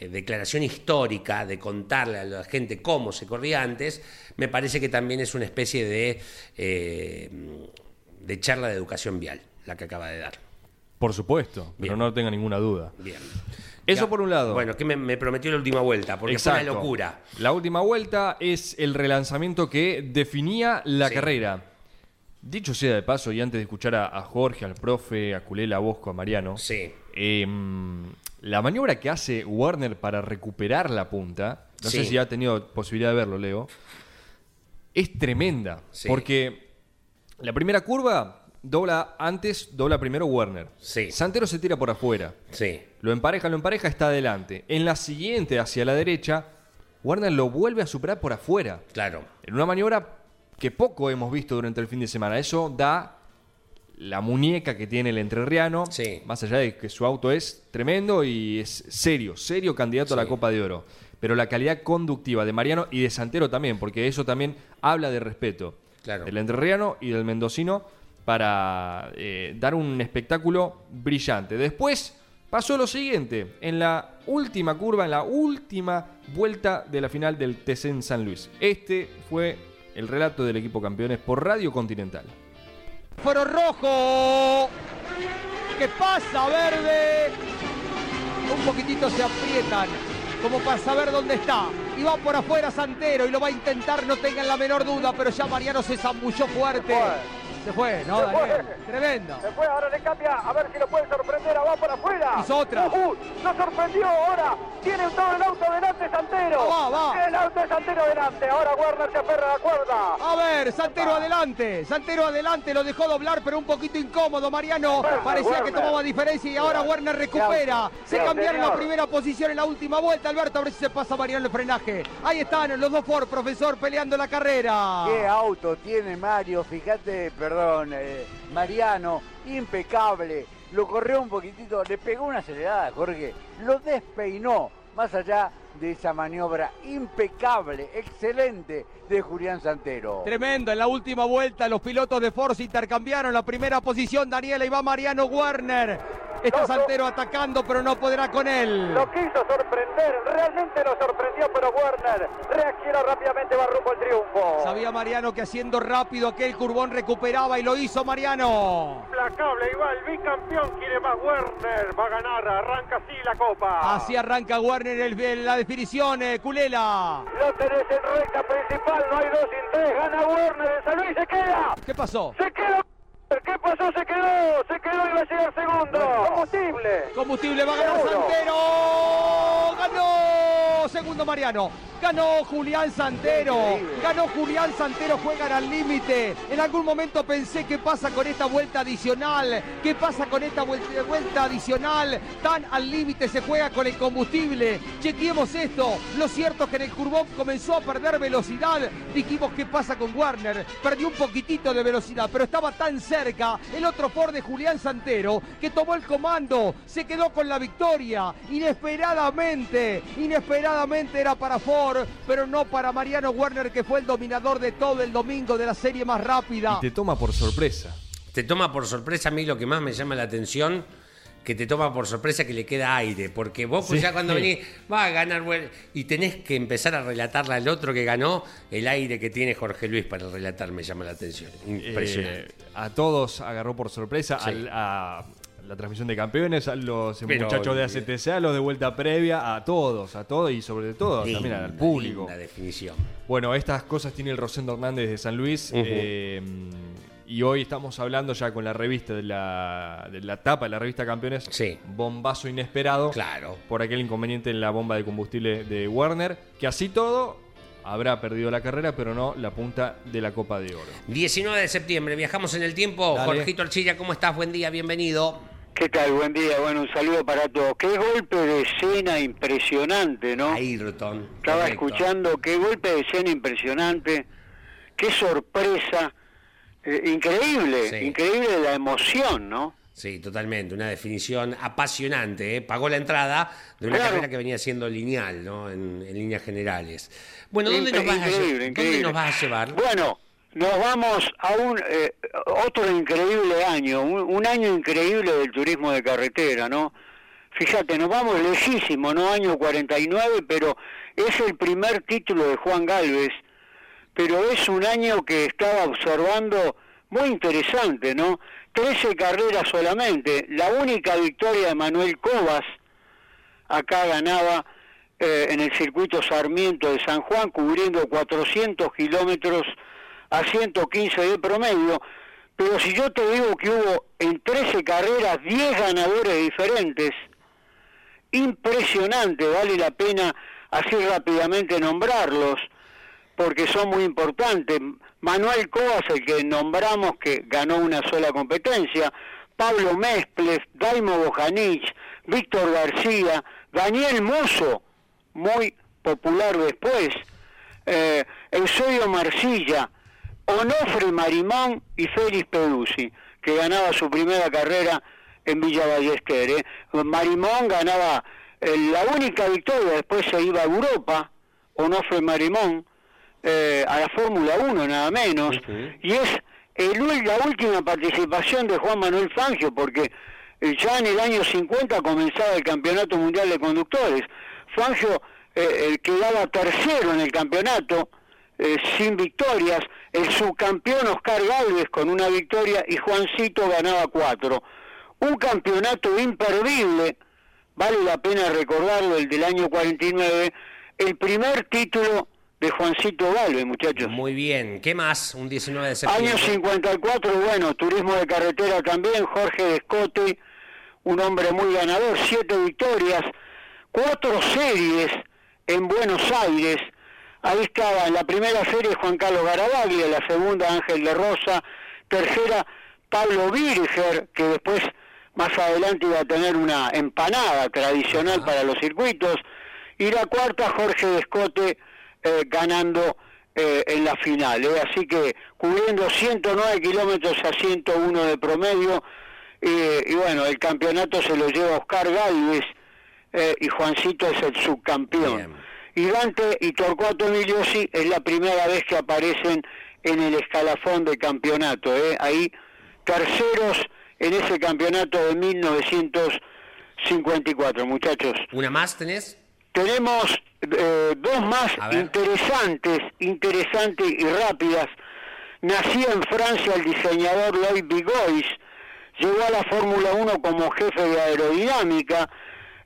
Speaker 2: eh, declaración histórica de contarle a la gente cómo se corría antes, me parece que también es una especie de, eh, de charla de educación vial la que acaba de dar.
Speaker 1: Por supuesto, pero no tenga ninguna duda.
Speaker 2: Bien.
Speaker 1: Eso
Speaker 2: Ya-
Speaker 1: por un lado.
Speaker 2: Bueno, que me, me prometió la última vuelta, porque fue una locura.
Speaker 1: La última vuelta es el relanzamiento que definía la
Speaker 2: Sí.
Speaker 1: carrera. Dicho sea de paso, y antes de escuchar a, a Jorge, al profe, a Culela, a Bosco, a Mariano,
Speaker 2: Sí.
Speaker 1: Em, la maniobra que hace Warner para recuperar la punta, no sé si ha tenido posibilidad de verlo, Leo, es tremenda.
Speaker 2: Sí.
Speaker 1: Porque la primera curva dobla antes, dobla primero Warner.
Speaker 2: Sí.
Speaker 1: Santero se tira por afuera.
Speaker 2: Sí.
Speaker 1: Lo empareja, lo empareja, está adelante. En la siguiente, hacia la derecha, Warner lo vuelve a superar por afuera.
Speaker 2: Claro.
Speaker 1: En una maniobra que poco hemos visto durante el fin de semana. Eso da la muñeca que tiene el entrerriano.
Speaker 2: Sí.
Speaker 1: Más allá de que su auto es tremendo y es serio, serio candidato a la. Copa de Oro. Pero la calidad conductiva de Mariano y de Santero también, porque eso también habla de respeto.
Speaker 2: Claro.
Speaker 1: Del entrerriano y del mendocino para eh, dar un espectáculo brillante. Después pasó lo siguiente, en la última curva, en la última vuelta de la final del TC en San Luis. Este fue el relato del equipo campeones por Radio Continental.
Speaker 7: Foro rojo. ¿Qué pasa, verde? Un poquitito se aprietan, como para saber dónde está. Y va por afuera Santero y lo va a intentar, no tengan la menor duda, pero ya Mariano se zambulló fuerte. Se fue, ¿no,
Speaker 5: Se
Speaker 7: Daniel?
Speaker 5: fue.
Speaker 7: Tremendo.
Speaker 5: Se fue, ahora le cambia, a ver si lo puede sorprender, va para afuera.
Speaker 7: Hizo otra.
Speaker 5: Ujú, lo sorprendió ahora. Tiene todo el auto delante Santero.
Speaker 7: Va, va.
Speaker 5: Tiene el auto de Santero delante. Ahora Warner se aferra a la cuerda.
Speaker 7: A ver, Santero adelante, Santero adelante, lo dejó doblar, pero un poquito incómodo. Mariano parecía que tomaba diferencia y ahora Werner recupera. Se cambiaron la primera posición en la última vuelta. Alberto, a ver si se pasa Mariano el frenaje. Ahí están los dos Ford, profesor, peleando la carrera.
Speaker 8: ¿Qué auto tiene Mario? Fíjate, perdón, eh, Mariano, impecable. Lo corrió un poquitito, le pegó una acelerada, Jorge. Lo despeinó, más allá de esa maniobra impecable, excelente de Julián Santero.
Speaker 7: Tremendo, en la última vuelta los pilotos de Force intercambiaron la primera posición, Daniela y va Mariano Werner. Está Santero atacando, pero no podrá con él.
Speaker 5: Lo quiso sorprender, realmente lo sorprendió, pero Werner reaccionó rápidamente, va rumbo al triunfo.
Speaker 7: Sabía Mariano que haciendo rápido aquel curbón recuperaba y lo hizo Mariano.
Speaker 5: Implacable, igual, bicampeón, quiere más Werner, va a ganar, arranca así la copa.
Speaker 7: Así arranca Warner en, el- en la definición, eh, Culela.
Speaker 5: Lo tenés en recta principal, no hay dos sin tres, gana Werner, el San Luis se queda.
Speaker 7: ¿Qué pasó?
Speaker 5: Se quedó. ¿Qué pasó? Se quedó, se quedó y va a llegar segundo. Combustible.
Speaker 7: Combustible va a ganar. Santero. Ganó. Segundo Mariano. Ganó Julián Santero. Ganó Julián Santero. Juegan al límite. En algún momento pensé qué pasa con esta vuelta adicional. ¿Qué pasa con esta vuelta, vuelta adicional? Tan al límite se juega con el combustible. Chequeemos esto. Lo cierto es que en el curbón comenzó a perder velocidad. Dijimos qué pasa con Warner. Perdió un poquitito de velocidad, pero estaba tan cerca el otro Ford de Julián Santero que tomó el comando. Se quedó con la victoria. Inesperadamente, inesperadamente era para Ford, pero no para Mariano Warner que fue el dominador de todo el domingo de la serie más rápida.
Speaker 1: Y te toma por sorpresa.
Speaker 2: Te toma por sorpresa a mí lo que más me llama la atención, que te toma por sorpresa que le queda aire, porque vos pues
Speaker 1: Sí.
Speaker 2: ya cuando venís, va a ganar y tenés que empezar a relatarle al otro que ganó, el aire que tiene Jorge Luis para relatar me llama la atención. Impresionante.
Speaker 1: Eh, a todos agarró por sorpresa.
Speaker 2: Sí.
Speaker 1: al- a la transmisión de campeones, a los
Speaker 2: Pero-
Speaker 1: muchachos de ACTC, a los de vuelta previa, a todos, a todos y sobre todo también al
Speaker 2: Linda,
Speaker 1: público.
Speaker 2: linda definición.
Speaker 1: Bueno, estas cosas tiene el Rosendo Hernández de San Luis. Eh, y hoy estamos hablando ya con la revista de la, de la tapa de la revista Campeones.
Speaker 2: Sí.
Speaker 1: Bombazo inesperado.
Speaker 2: Claro.
Speaker 1: Por aquel inconveniente en la bomba de combustible de Werner. Que así todo habrá perdido la carrera, pero no la punta de la Copa de Oro.
Speaker 2: 19 de septiembre, viajamos en el tiempo.
Speaker 1: Dale.
Speaker 2: Jorgito Archilla, ¿cómo estás? Buen día, bienvenido.
Speaker 8: ¿Qué tal? Buen día. Bueno, un saludo para todos. Qué golpe de escena impresionante, ¿no?
Speaker 2: Ayrton.
Speaker 8: Estaba
Speaker 2: correcto.
Speaker 8: escuchando, qué golpe de escena impresionante, qué sorpresa, eh, increíble,
Speaker 2: Sí.
Speaker 8: increíble la emoción, ¿no?
Speaker 2: Sí, totalmente. Una definición apasionante. ¿eh? Pagó la entrada de una
Speaker 8: Claro.
Speaker 2: carrera que venía siendo lineal, ¿no? En, en líneas generales. Bueno, ¿dónde, nos vas, a,
Speaker 8: increíble,
Speaker 2: ¿dónde nos vas a llevar?
Speaker 8: Bueno, nos vamos a un eh, otro increíble año, un, año increíble del turismo de carretera, ¿no? Fíjate, nos vamos lejísimo, ¿no? Año 49, pero es el primer título de Juan Galvez, pero es un año que estaba observando muy interesante, ¿no? 13 carreras solamente, la única victoria de Manuel Cobas, acá ganaba eh, en el circuito Sarmiento de San Juan, cubriendo 400 kilómetros a 115 de promedio. Pero si yo te digo que hubo en 13 carreras 10 ganadores diferentes, impresionante, vale la pena así rápidamente nombrarlos, porque son muy importantes. Manuel Cobas, el que nombramos que ganó una sola competencia, Pablo Mesples, Daimo Bojanich, Víctor García, Daniel Mozo, muy popular después, eh, Eusebio Marcilla, Onofre Marimón y Félix Peduzzi, que ganaba su primera carrera en Villa Ballester. ¿eh? Marimón ganaba eh, la única victoria, después se iba a Europa, Onofre Marimón, eh, a la Fórmula 1 nada menos, y es el la última participación de Juan Manuel Fangio, porque ya en el año 50 comenzaba el Campeonato Mundial de Conductores. Fangio eh, quedaba tercero en el campeonato, sin victorias, el subcampeón Oscar Galvez con una victoria y Juancito ganaba cuatro. Un campeonato imperdible, vale la pena recordarlo, el del año 49, el primer título de Juancito Galvez, muchachos.
Speaker 2: Muy bien. ¿Qué más? Un 19 de septiembre.
Speaker 8: Año 54, bueno, turismo de carretera también, Jorge Descote, un hombre muy ganador, siete victorias, cuatro series en Buenos Aires. Ahí estaba en la primera serie Juan Carlos Garabaglia, la segunda Ángel de Rosa, tercera Pablo Virger, que después más adelante iba a tener una empanada tradicional para los circuitos, y la cuarta Jorge Descote eh, ganando eh, en la final. ¿eh? Así que cubriendo 109 kilómetros a 101 de promedio. y bueno, el campeonato se lo lleva Oscar Galvez y Juancito es el subcampeón.
Speaker 2: Bien.
Speaker 8: Y Dante y Torcuato Emiliosi es la primera vez que aparecen en el escalafón de campeonato. ¿eh? Ahí terceros en ese campeonato de 1954, muchachos.
Speaker 2: ¿Una más tenés?
Speaker 8: Tenemos eh, dos más interesantes, interesantes y rápidas. Nació en Francia el diseñador Lloyd Bigois, llegó a la Fórmula 1 como jefe de aerodinámica,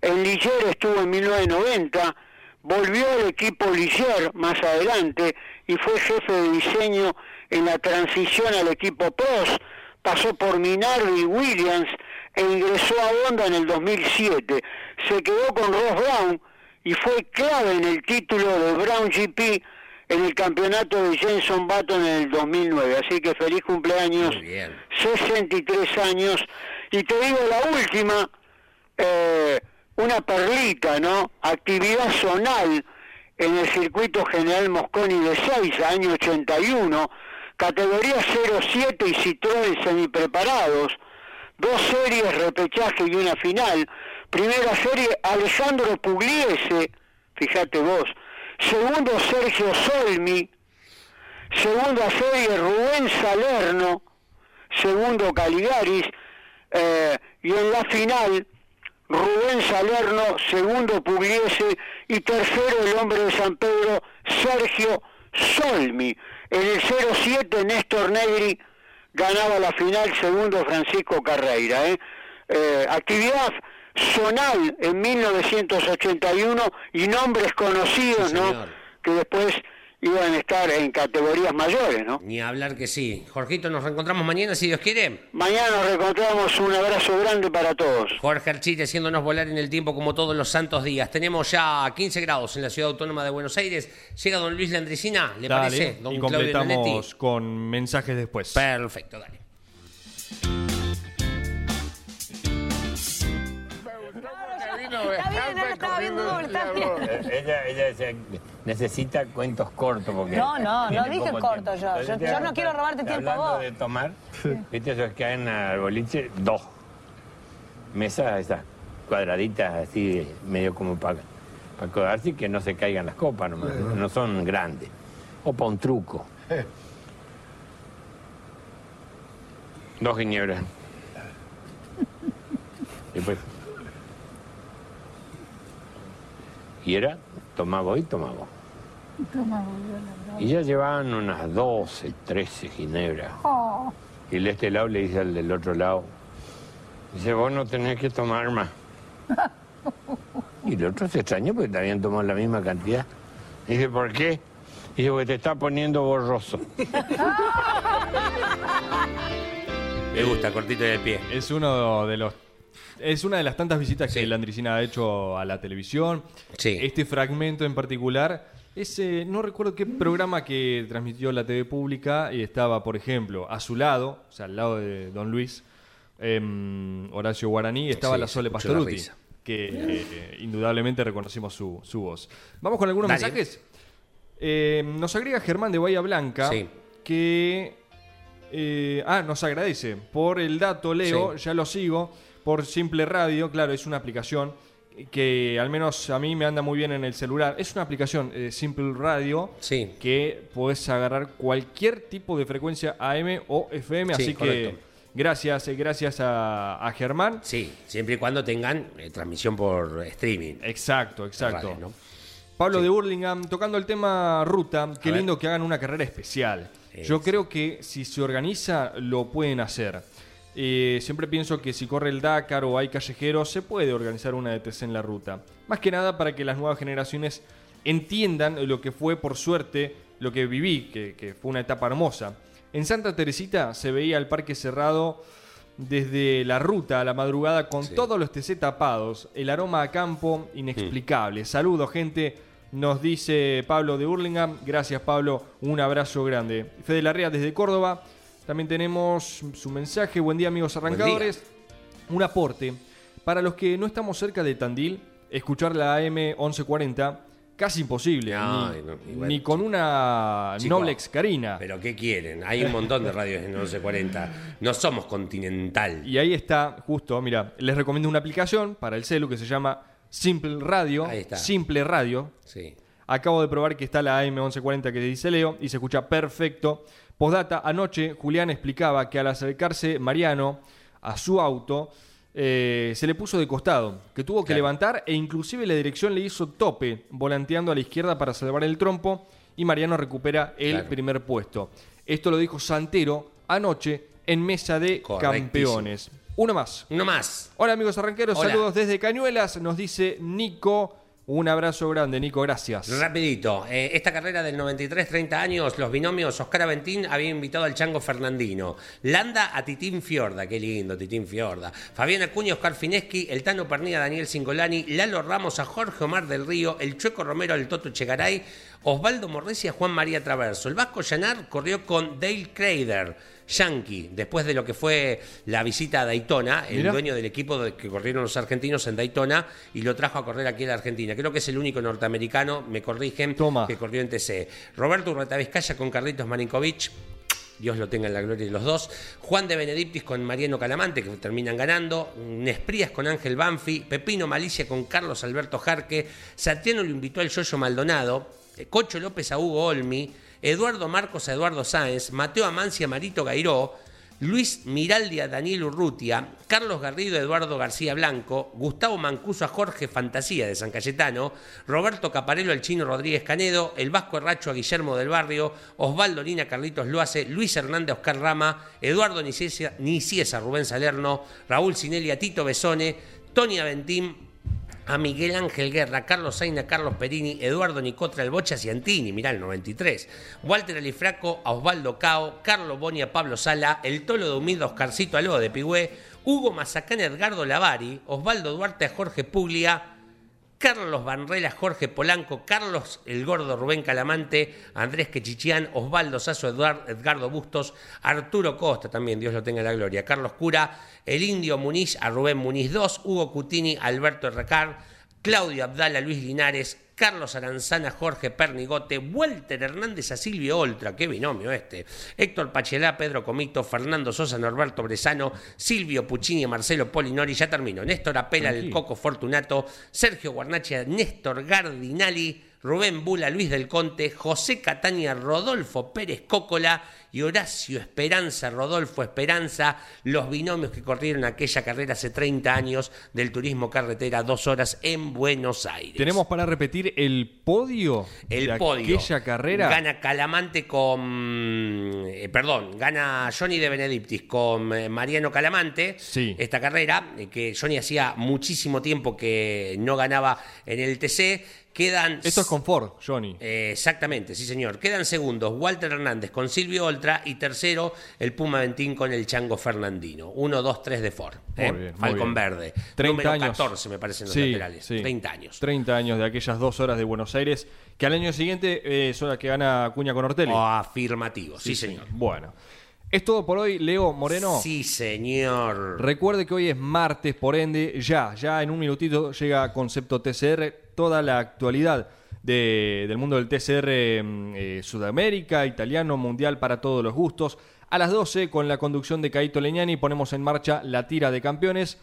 Speaker 8: en Ligier estuvo en 1990, volvió al equipo Ligier más adelante y fue jefe de diseño en la transición al equipo Prost, pasó por Minardi y Williams e ingresó a Honda en el 2007. Se quedó con Ross Brown y fue clave en el título de Brown GP en el campeonato de Jenson Button en el 2009. Así que feliz cumpleaños,
Speaker 2: Muy bien.
Speaker 8: 63 años. Y te digo la última, eh, una perlita, ¿no? Actividad zonal en el circuito General Mosconi de Seiza, año 81, categoría 07 y Citroën semipreparados, dos series, repechaje y una final. Primera serie, Alessandro Pugliese, fíjate vos. Segundo, Sergio Solmi. Segunda serie, Rubén Salerno. Segundo, Caligaris. Eh, y en la final, Rubén Salerno, segundo Pugliese y tercero el hombre de San Pedro, Sergio Solmi. En el 07 Néstor Negri ganaba la final, segundo Francisco Carreira. ¿eh? Eh, actividad zonal en 1981 y nombres conocidos,
Speaker 2: Sí,
Speaker 8: ¿no? Que después iban a estar en categorías mayores, ¿no?
Speaker 2: Ni hablar que sí. Jorgito, nos reencontramos mañana si Dios quiere.
Speaker 8: Mañana nos reencontramos, un abrazo grande para todos.
Speaker 2: Jorge Archite haciéndonos volar en el tiempo como todos los santos días. Tenemos ya 15 grados en la ciudad autónoma de Buenos Aires. Llega don Luis Landricina, ¿le
Speaker 1: Dale,
Speaker 2: parece? Don
Speaker 1: y
Speaker 2: Claudio
Speaker 1: completamos con mensajes después.
Speaker 2: Perfecto, dale.
Speaker 9: Está bien, no lo estaba viendo doble, está bien.
Speaker 10: Ella, ella decía, necesita cuentos cortos porque...
Speaker 9: No, no, no dije corto yo. Yo-
Speaker 10: Entonces,
Speaker 9: yo no quiero robarte tiempo a
Speaker 10: hablando
Speaker 9: vos.
Speaker 10: de tomar, viste, esos que caen al boliche, dos. Mesas esas cuadraditas así, medio como para para codarse y que no se caigan las copas nomás, no, No son grandes. O para un truco. *laughs* Dos ginebras. Después. Y era, tomaba y tomaba. Y ya llevaban unas 12, 13 ginebras.
Speaker 9: Oh.
Speaker 10: Y el de este lado le dice al del otro lado, dice, vos no tenés que tomar más. Y el otro se extrañó porque habían tomado la misma cantidad. Dice, ¿por qué? Dice, porque te está poniendo borroso.
Speaker 2: Me gusta, cortito de pie.
Speaker 1: Es uno de los. Es una de las tantas visitas que Landricina ha hecho a la televisión. Este fragmento en particular. Es, eh, no recuerdo qué programa que transmitió la TV pública y estaba, por ejemplo, a su lado, o sea, al lado de Don Luis, em, Horacio Guaraní, estaba
Speaker 2: Sí,
Speaker 1: la Sole
Speaker 2: la
Speaker 1: Pastoruti,
Speaker 2: risa.
Speaker 1: que eh, indudablemente reconocimos su, su voz. Vamos con algunos
Speaker 2: Dale.
Speaker 1: mensajes. Eh, nos agrega Germán de Bahía Blanca
Speaker 2: Sí.
Speaker 1: que eh, ah, nos agradece por el dato, Leo, ya lo sigo, por Simple Radio, claro, es una aplicación que al menos a mí me anda muy bien en el celular. Es una aplicación eh, Simple Radio que puedes agarrar cualquier tipo de frecuencia AM o FM,
Speaker 2: Sí,
Speaker 1: así
Speaker 2: correcto.
Speaker 1: que gracias, eh, gracias a, a Germán.
Speaker 2: Sí, siempre y cuando tengan eh, transmisión por streaming.
Speaker 1: Exacto, exacto.
Speaker 2: Radio, ¿no?
Speaker 1: Pablo de Burlingame, tocando el tema ruta, qué lindo que hagan una carrera especial. Yo creo que si se organiza, lo pueden hacer. Eh, siempre pienso que si corre el Dakar o hay callejeros, se puede organizar una ETC en la ruta. Más que nada para que las nuevas generaciones entiendan lo que fue, por suerte, lo que viví, que, que fue una etapa hermosa. En Santa Teresita se veía el parque cerrado desde la ruta a la madrugada con todos los TC tapados, el aroma a campo inexplicable. Saludos, gente. Nos dice Pablo de Burlingame. Gracias, Pablo. Un abrazo grande. Fede Larrea desde Córdoba. También tenemos su mensaje. Buen día, amigos arrancadores. Un aporte. Para los que no estamos cerca de Tandil, escuchar la AM 1140 casi imposible.
Speaker 2: No,
Speaker 1: ni,
Speaker 2: no,
Speaker 1: con una
Speaker 2: Chico,
Speaker 1: Noblex Carina.
Speaker 2: Pero ¿qué quieren? Hay un montón de radios en 1140. No somos continental.
Speaker 1: Y ahí está, justo, mira, les recomiendo una aplicación para el celu que se llama Simple Radio.
Speaker 2: Ahí está.
Speaker 1: Simple Radio.
Speaker 2: Sí.
Speaker 1: Acabo de probar que está la AM1140 que dice Leo y se escucha perfecto. Postdata, anoche Julián explicaba que al acercarse Mariano a su auto, eh, se le puso de costado, que tuvo que
Speaker 2: Claro.
Speaker 1: levantar e inclusive la dirección le hizo tope, volanteando a la izquierda para salvar el trompo y Mariano recupera el
Speaker 2: Claro.
Speaker 1: primer puesto. Esto lo dijo Santero anoche en Mesa de. Campeones. Uno más.
Speaker 2: Uno más.
Speaker 1: Hola amigos arranqueros,
Speaker 2: Hola.
Speaker 1: saludos desde Cañuelas, nos dice Nico. Un abrazo grande, Nico, gracias.
Speaker 2: Rapidito, eh, esta carrera del 93, 30 años, los binomios Oscar Aventín había invitado al Chango Fernandino, Landa a Titín Fiorda, qué lindo Titín Fiorda, Fabián Acuña, Oscar Fineschi, el Tano Pernilla, Daniel Singolani, Lalo Ramos a Jorge Omar del Río, el Chueco Romero al Toto Chegaray, Osvaldo Morresi a Juan María Traverso. El Vasco Llanar corrió con Dale Crader, Yankee, después de lo que fue la visita a Daytona, el dueño del equipo de- que corrieron los argentinos en Daytona y lo trajo a correr aquí a la Argentina. Creo que es el único norteamericano, me corrigen,
Speaker 1: Toma.
Speaker 2: que corrió en TC. Roberto Urreta Vizcaya con Carlitos Marinkovic. Dios lo tenga en la gloria de los dos. Juan de Benedictis con Mariano Calamante, que terminan ganando. Nesprías con Ángel Banfi. Pepino Malicia con Carlos Alberto Jarque. Satiano lo invitó al Yoyo Maldonado. Eh, Cocho López a Hugo Olmi. Eduardo Marcos a Eduardo Sáenz. Mateo Amancia a Marito Gairó. Luis Miraldi a Daniel Urrutia, Carlos Garrido a Eduardo García Blanco, Gustavo Mancuso a Jorge Fantasía de San Cayetano, Roberto Caparelo al Chino Rodríguez Canedo, el Vasco Herracho a Guillermo del Barrio, Osvaldo Lina Carlitos Loace, Luis Hernández Oscar Rama, Eduardo Niciesa, Niciesa Rubén Salerno, Raúl Sinelli a Tito Besone, Tony Aventín a Miguel Ángel Guerra, Carlos Zaina, Carlos Perini, Eduardo Nicotra, el Bocha Ciantini, mirá el 93, Walter Alifraco, a Osvaldo Cao, Carlos Boni, a Pablo Sala, el Tolo de Humilde, Oscarcito Aló de Pigüé, Hugo Mazacán, Edgardo Lavari, Osvaldo Duarte, Jorge Puglia, Carlos Banrela, Jorge Polanco, Carlos el Gordo, Rubén Calamante, Andrés Quechichián, Osvaldo Sasso, Edgardo Bustos, Arturo Costa también, Dios lo tenga en la gloria, Carlos Cura, el Indio Muniz a Rubén Muniz 2, Hugo Cutini, Alberto Recar, Claudio Abdala, Luis Linares, Carlos Aranzana, Jorge Pernigote, Walter Hernández a Silvio Oltra, qué binomio este, Héctor Pachelá, Pedro Comito, Fernando Sosa, Norberto Bresano, Silvio Puccini, Marcelo Polinori, ya termino, Néstor Apela, el
Speaker 1: Tranquilo.
Speaker 2: Coco Fortunato, Sergio Guarnacha, Néstor Gardinali, Rubén Bula, Luis del Conte, José Cataña, Rodolfo Pérez Cócola y Horacio Esperanza, Rodolfo Esperanza, los binomios que corrieron aquella carrera hace 30 años del turismo carretera, dos horas en Buenos Aires.
Speaker 1: Tenemos para repetir el podio
Speaker 2: El
Speaker 1: de
Speaker 2: podio.
Speaker 1: aquella carrera.
Speaker 2: Gana Calamante con. eh, perdón, gana Johnny de Benedictis con eh, Mariano Calamante.
Speaker 1: Sí.
Speaker 2: Esta carrera, eh, que Johnny hacía muchísimo tiempo que no ganaba en el TC. Quedan.
Speaker 1: Esto es con Ford, Johnny.
Speaker 2: Eh, exactamente, sí señor. Quedan segundos Walter Hernández con Silvio Oltra y tercero el Puma Ventín con el Chango Fernandino. 1, 2, 3 de Ford.
Speaker 1: Muy
Speaker 2: ¿eh?
Speaker 1: bien, bien.
Speaker 2: Verde.
Speaker 1: 30
Speaker 2: Número
Speaker 1: años.
Speaker 2: 14 me parecen los
Speaker 1: Sí,
Speaker 2: laterales.
Speaker 1: sí.
Speaker 2: 30 años.
Speaker 1: 30 años de aquellas dos horas de Buenos Aires, que al año siguiente eh, son las que gana Acuña con Ortelli.
Speaker 2: Afirmativo, sí, señor.
Speaker 1: Bueno, es todo por hoy, Leo Moreno.
Speaker 2: Sí, señor.
Speaker 1: Recuerde que hoy es martes, por ende, ya, ya en un minutito llega Concepto TCR, toda la actualidad de- del mundo del TCR mm, eh, Sudamérica, italiano, mundial para todos los gustos. A las 12, con la conducción de Caito Leñani, ponemos en marcha la tira de campeones.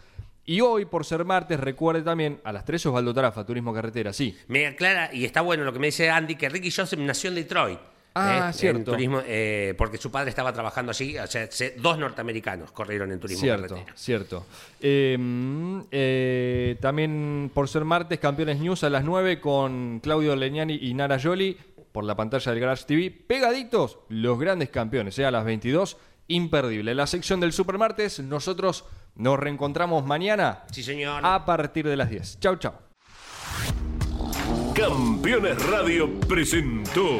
Speaker 1: Y hoy, por ser martes, recuerde también a las 3 Osvaldo Tarafa, Turismo Carretera, sí.
Speaker 2: Me aclara, y está bueno lo que me dice Andy, que Ricky Joseph nació en Detroit.
Speaker 1: Ah,
Speaker 2: ¿eh?
Speaker 1: cierto.
Speaker 2: En turismo, eh, porque su padre estaba trabajando allí. O sea, se- dos norteamericanos corrieron en turismo
Speaker 1: Cierto,
Speaker 2: carretera.
Speaker 1: cierto. Eh, mm, eh, también por ser martes, Campeones News a las 9 con Claudio Leñani y Nara Yoli por la pantalla del Garage TV. Pegaditos, los grandes campeones, eh, a las 22. Imperdible. La sección del Supermartes, nosotros nos reencontramos mañana
Speaker 2: Sí, señor.
Speaker 1: a partir de las 10. Chau, chau.
Speaker 11: Campeones Radio presentó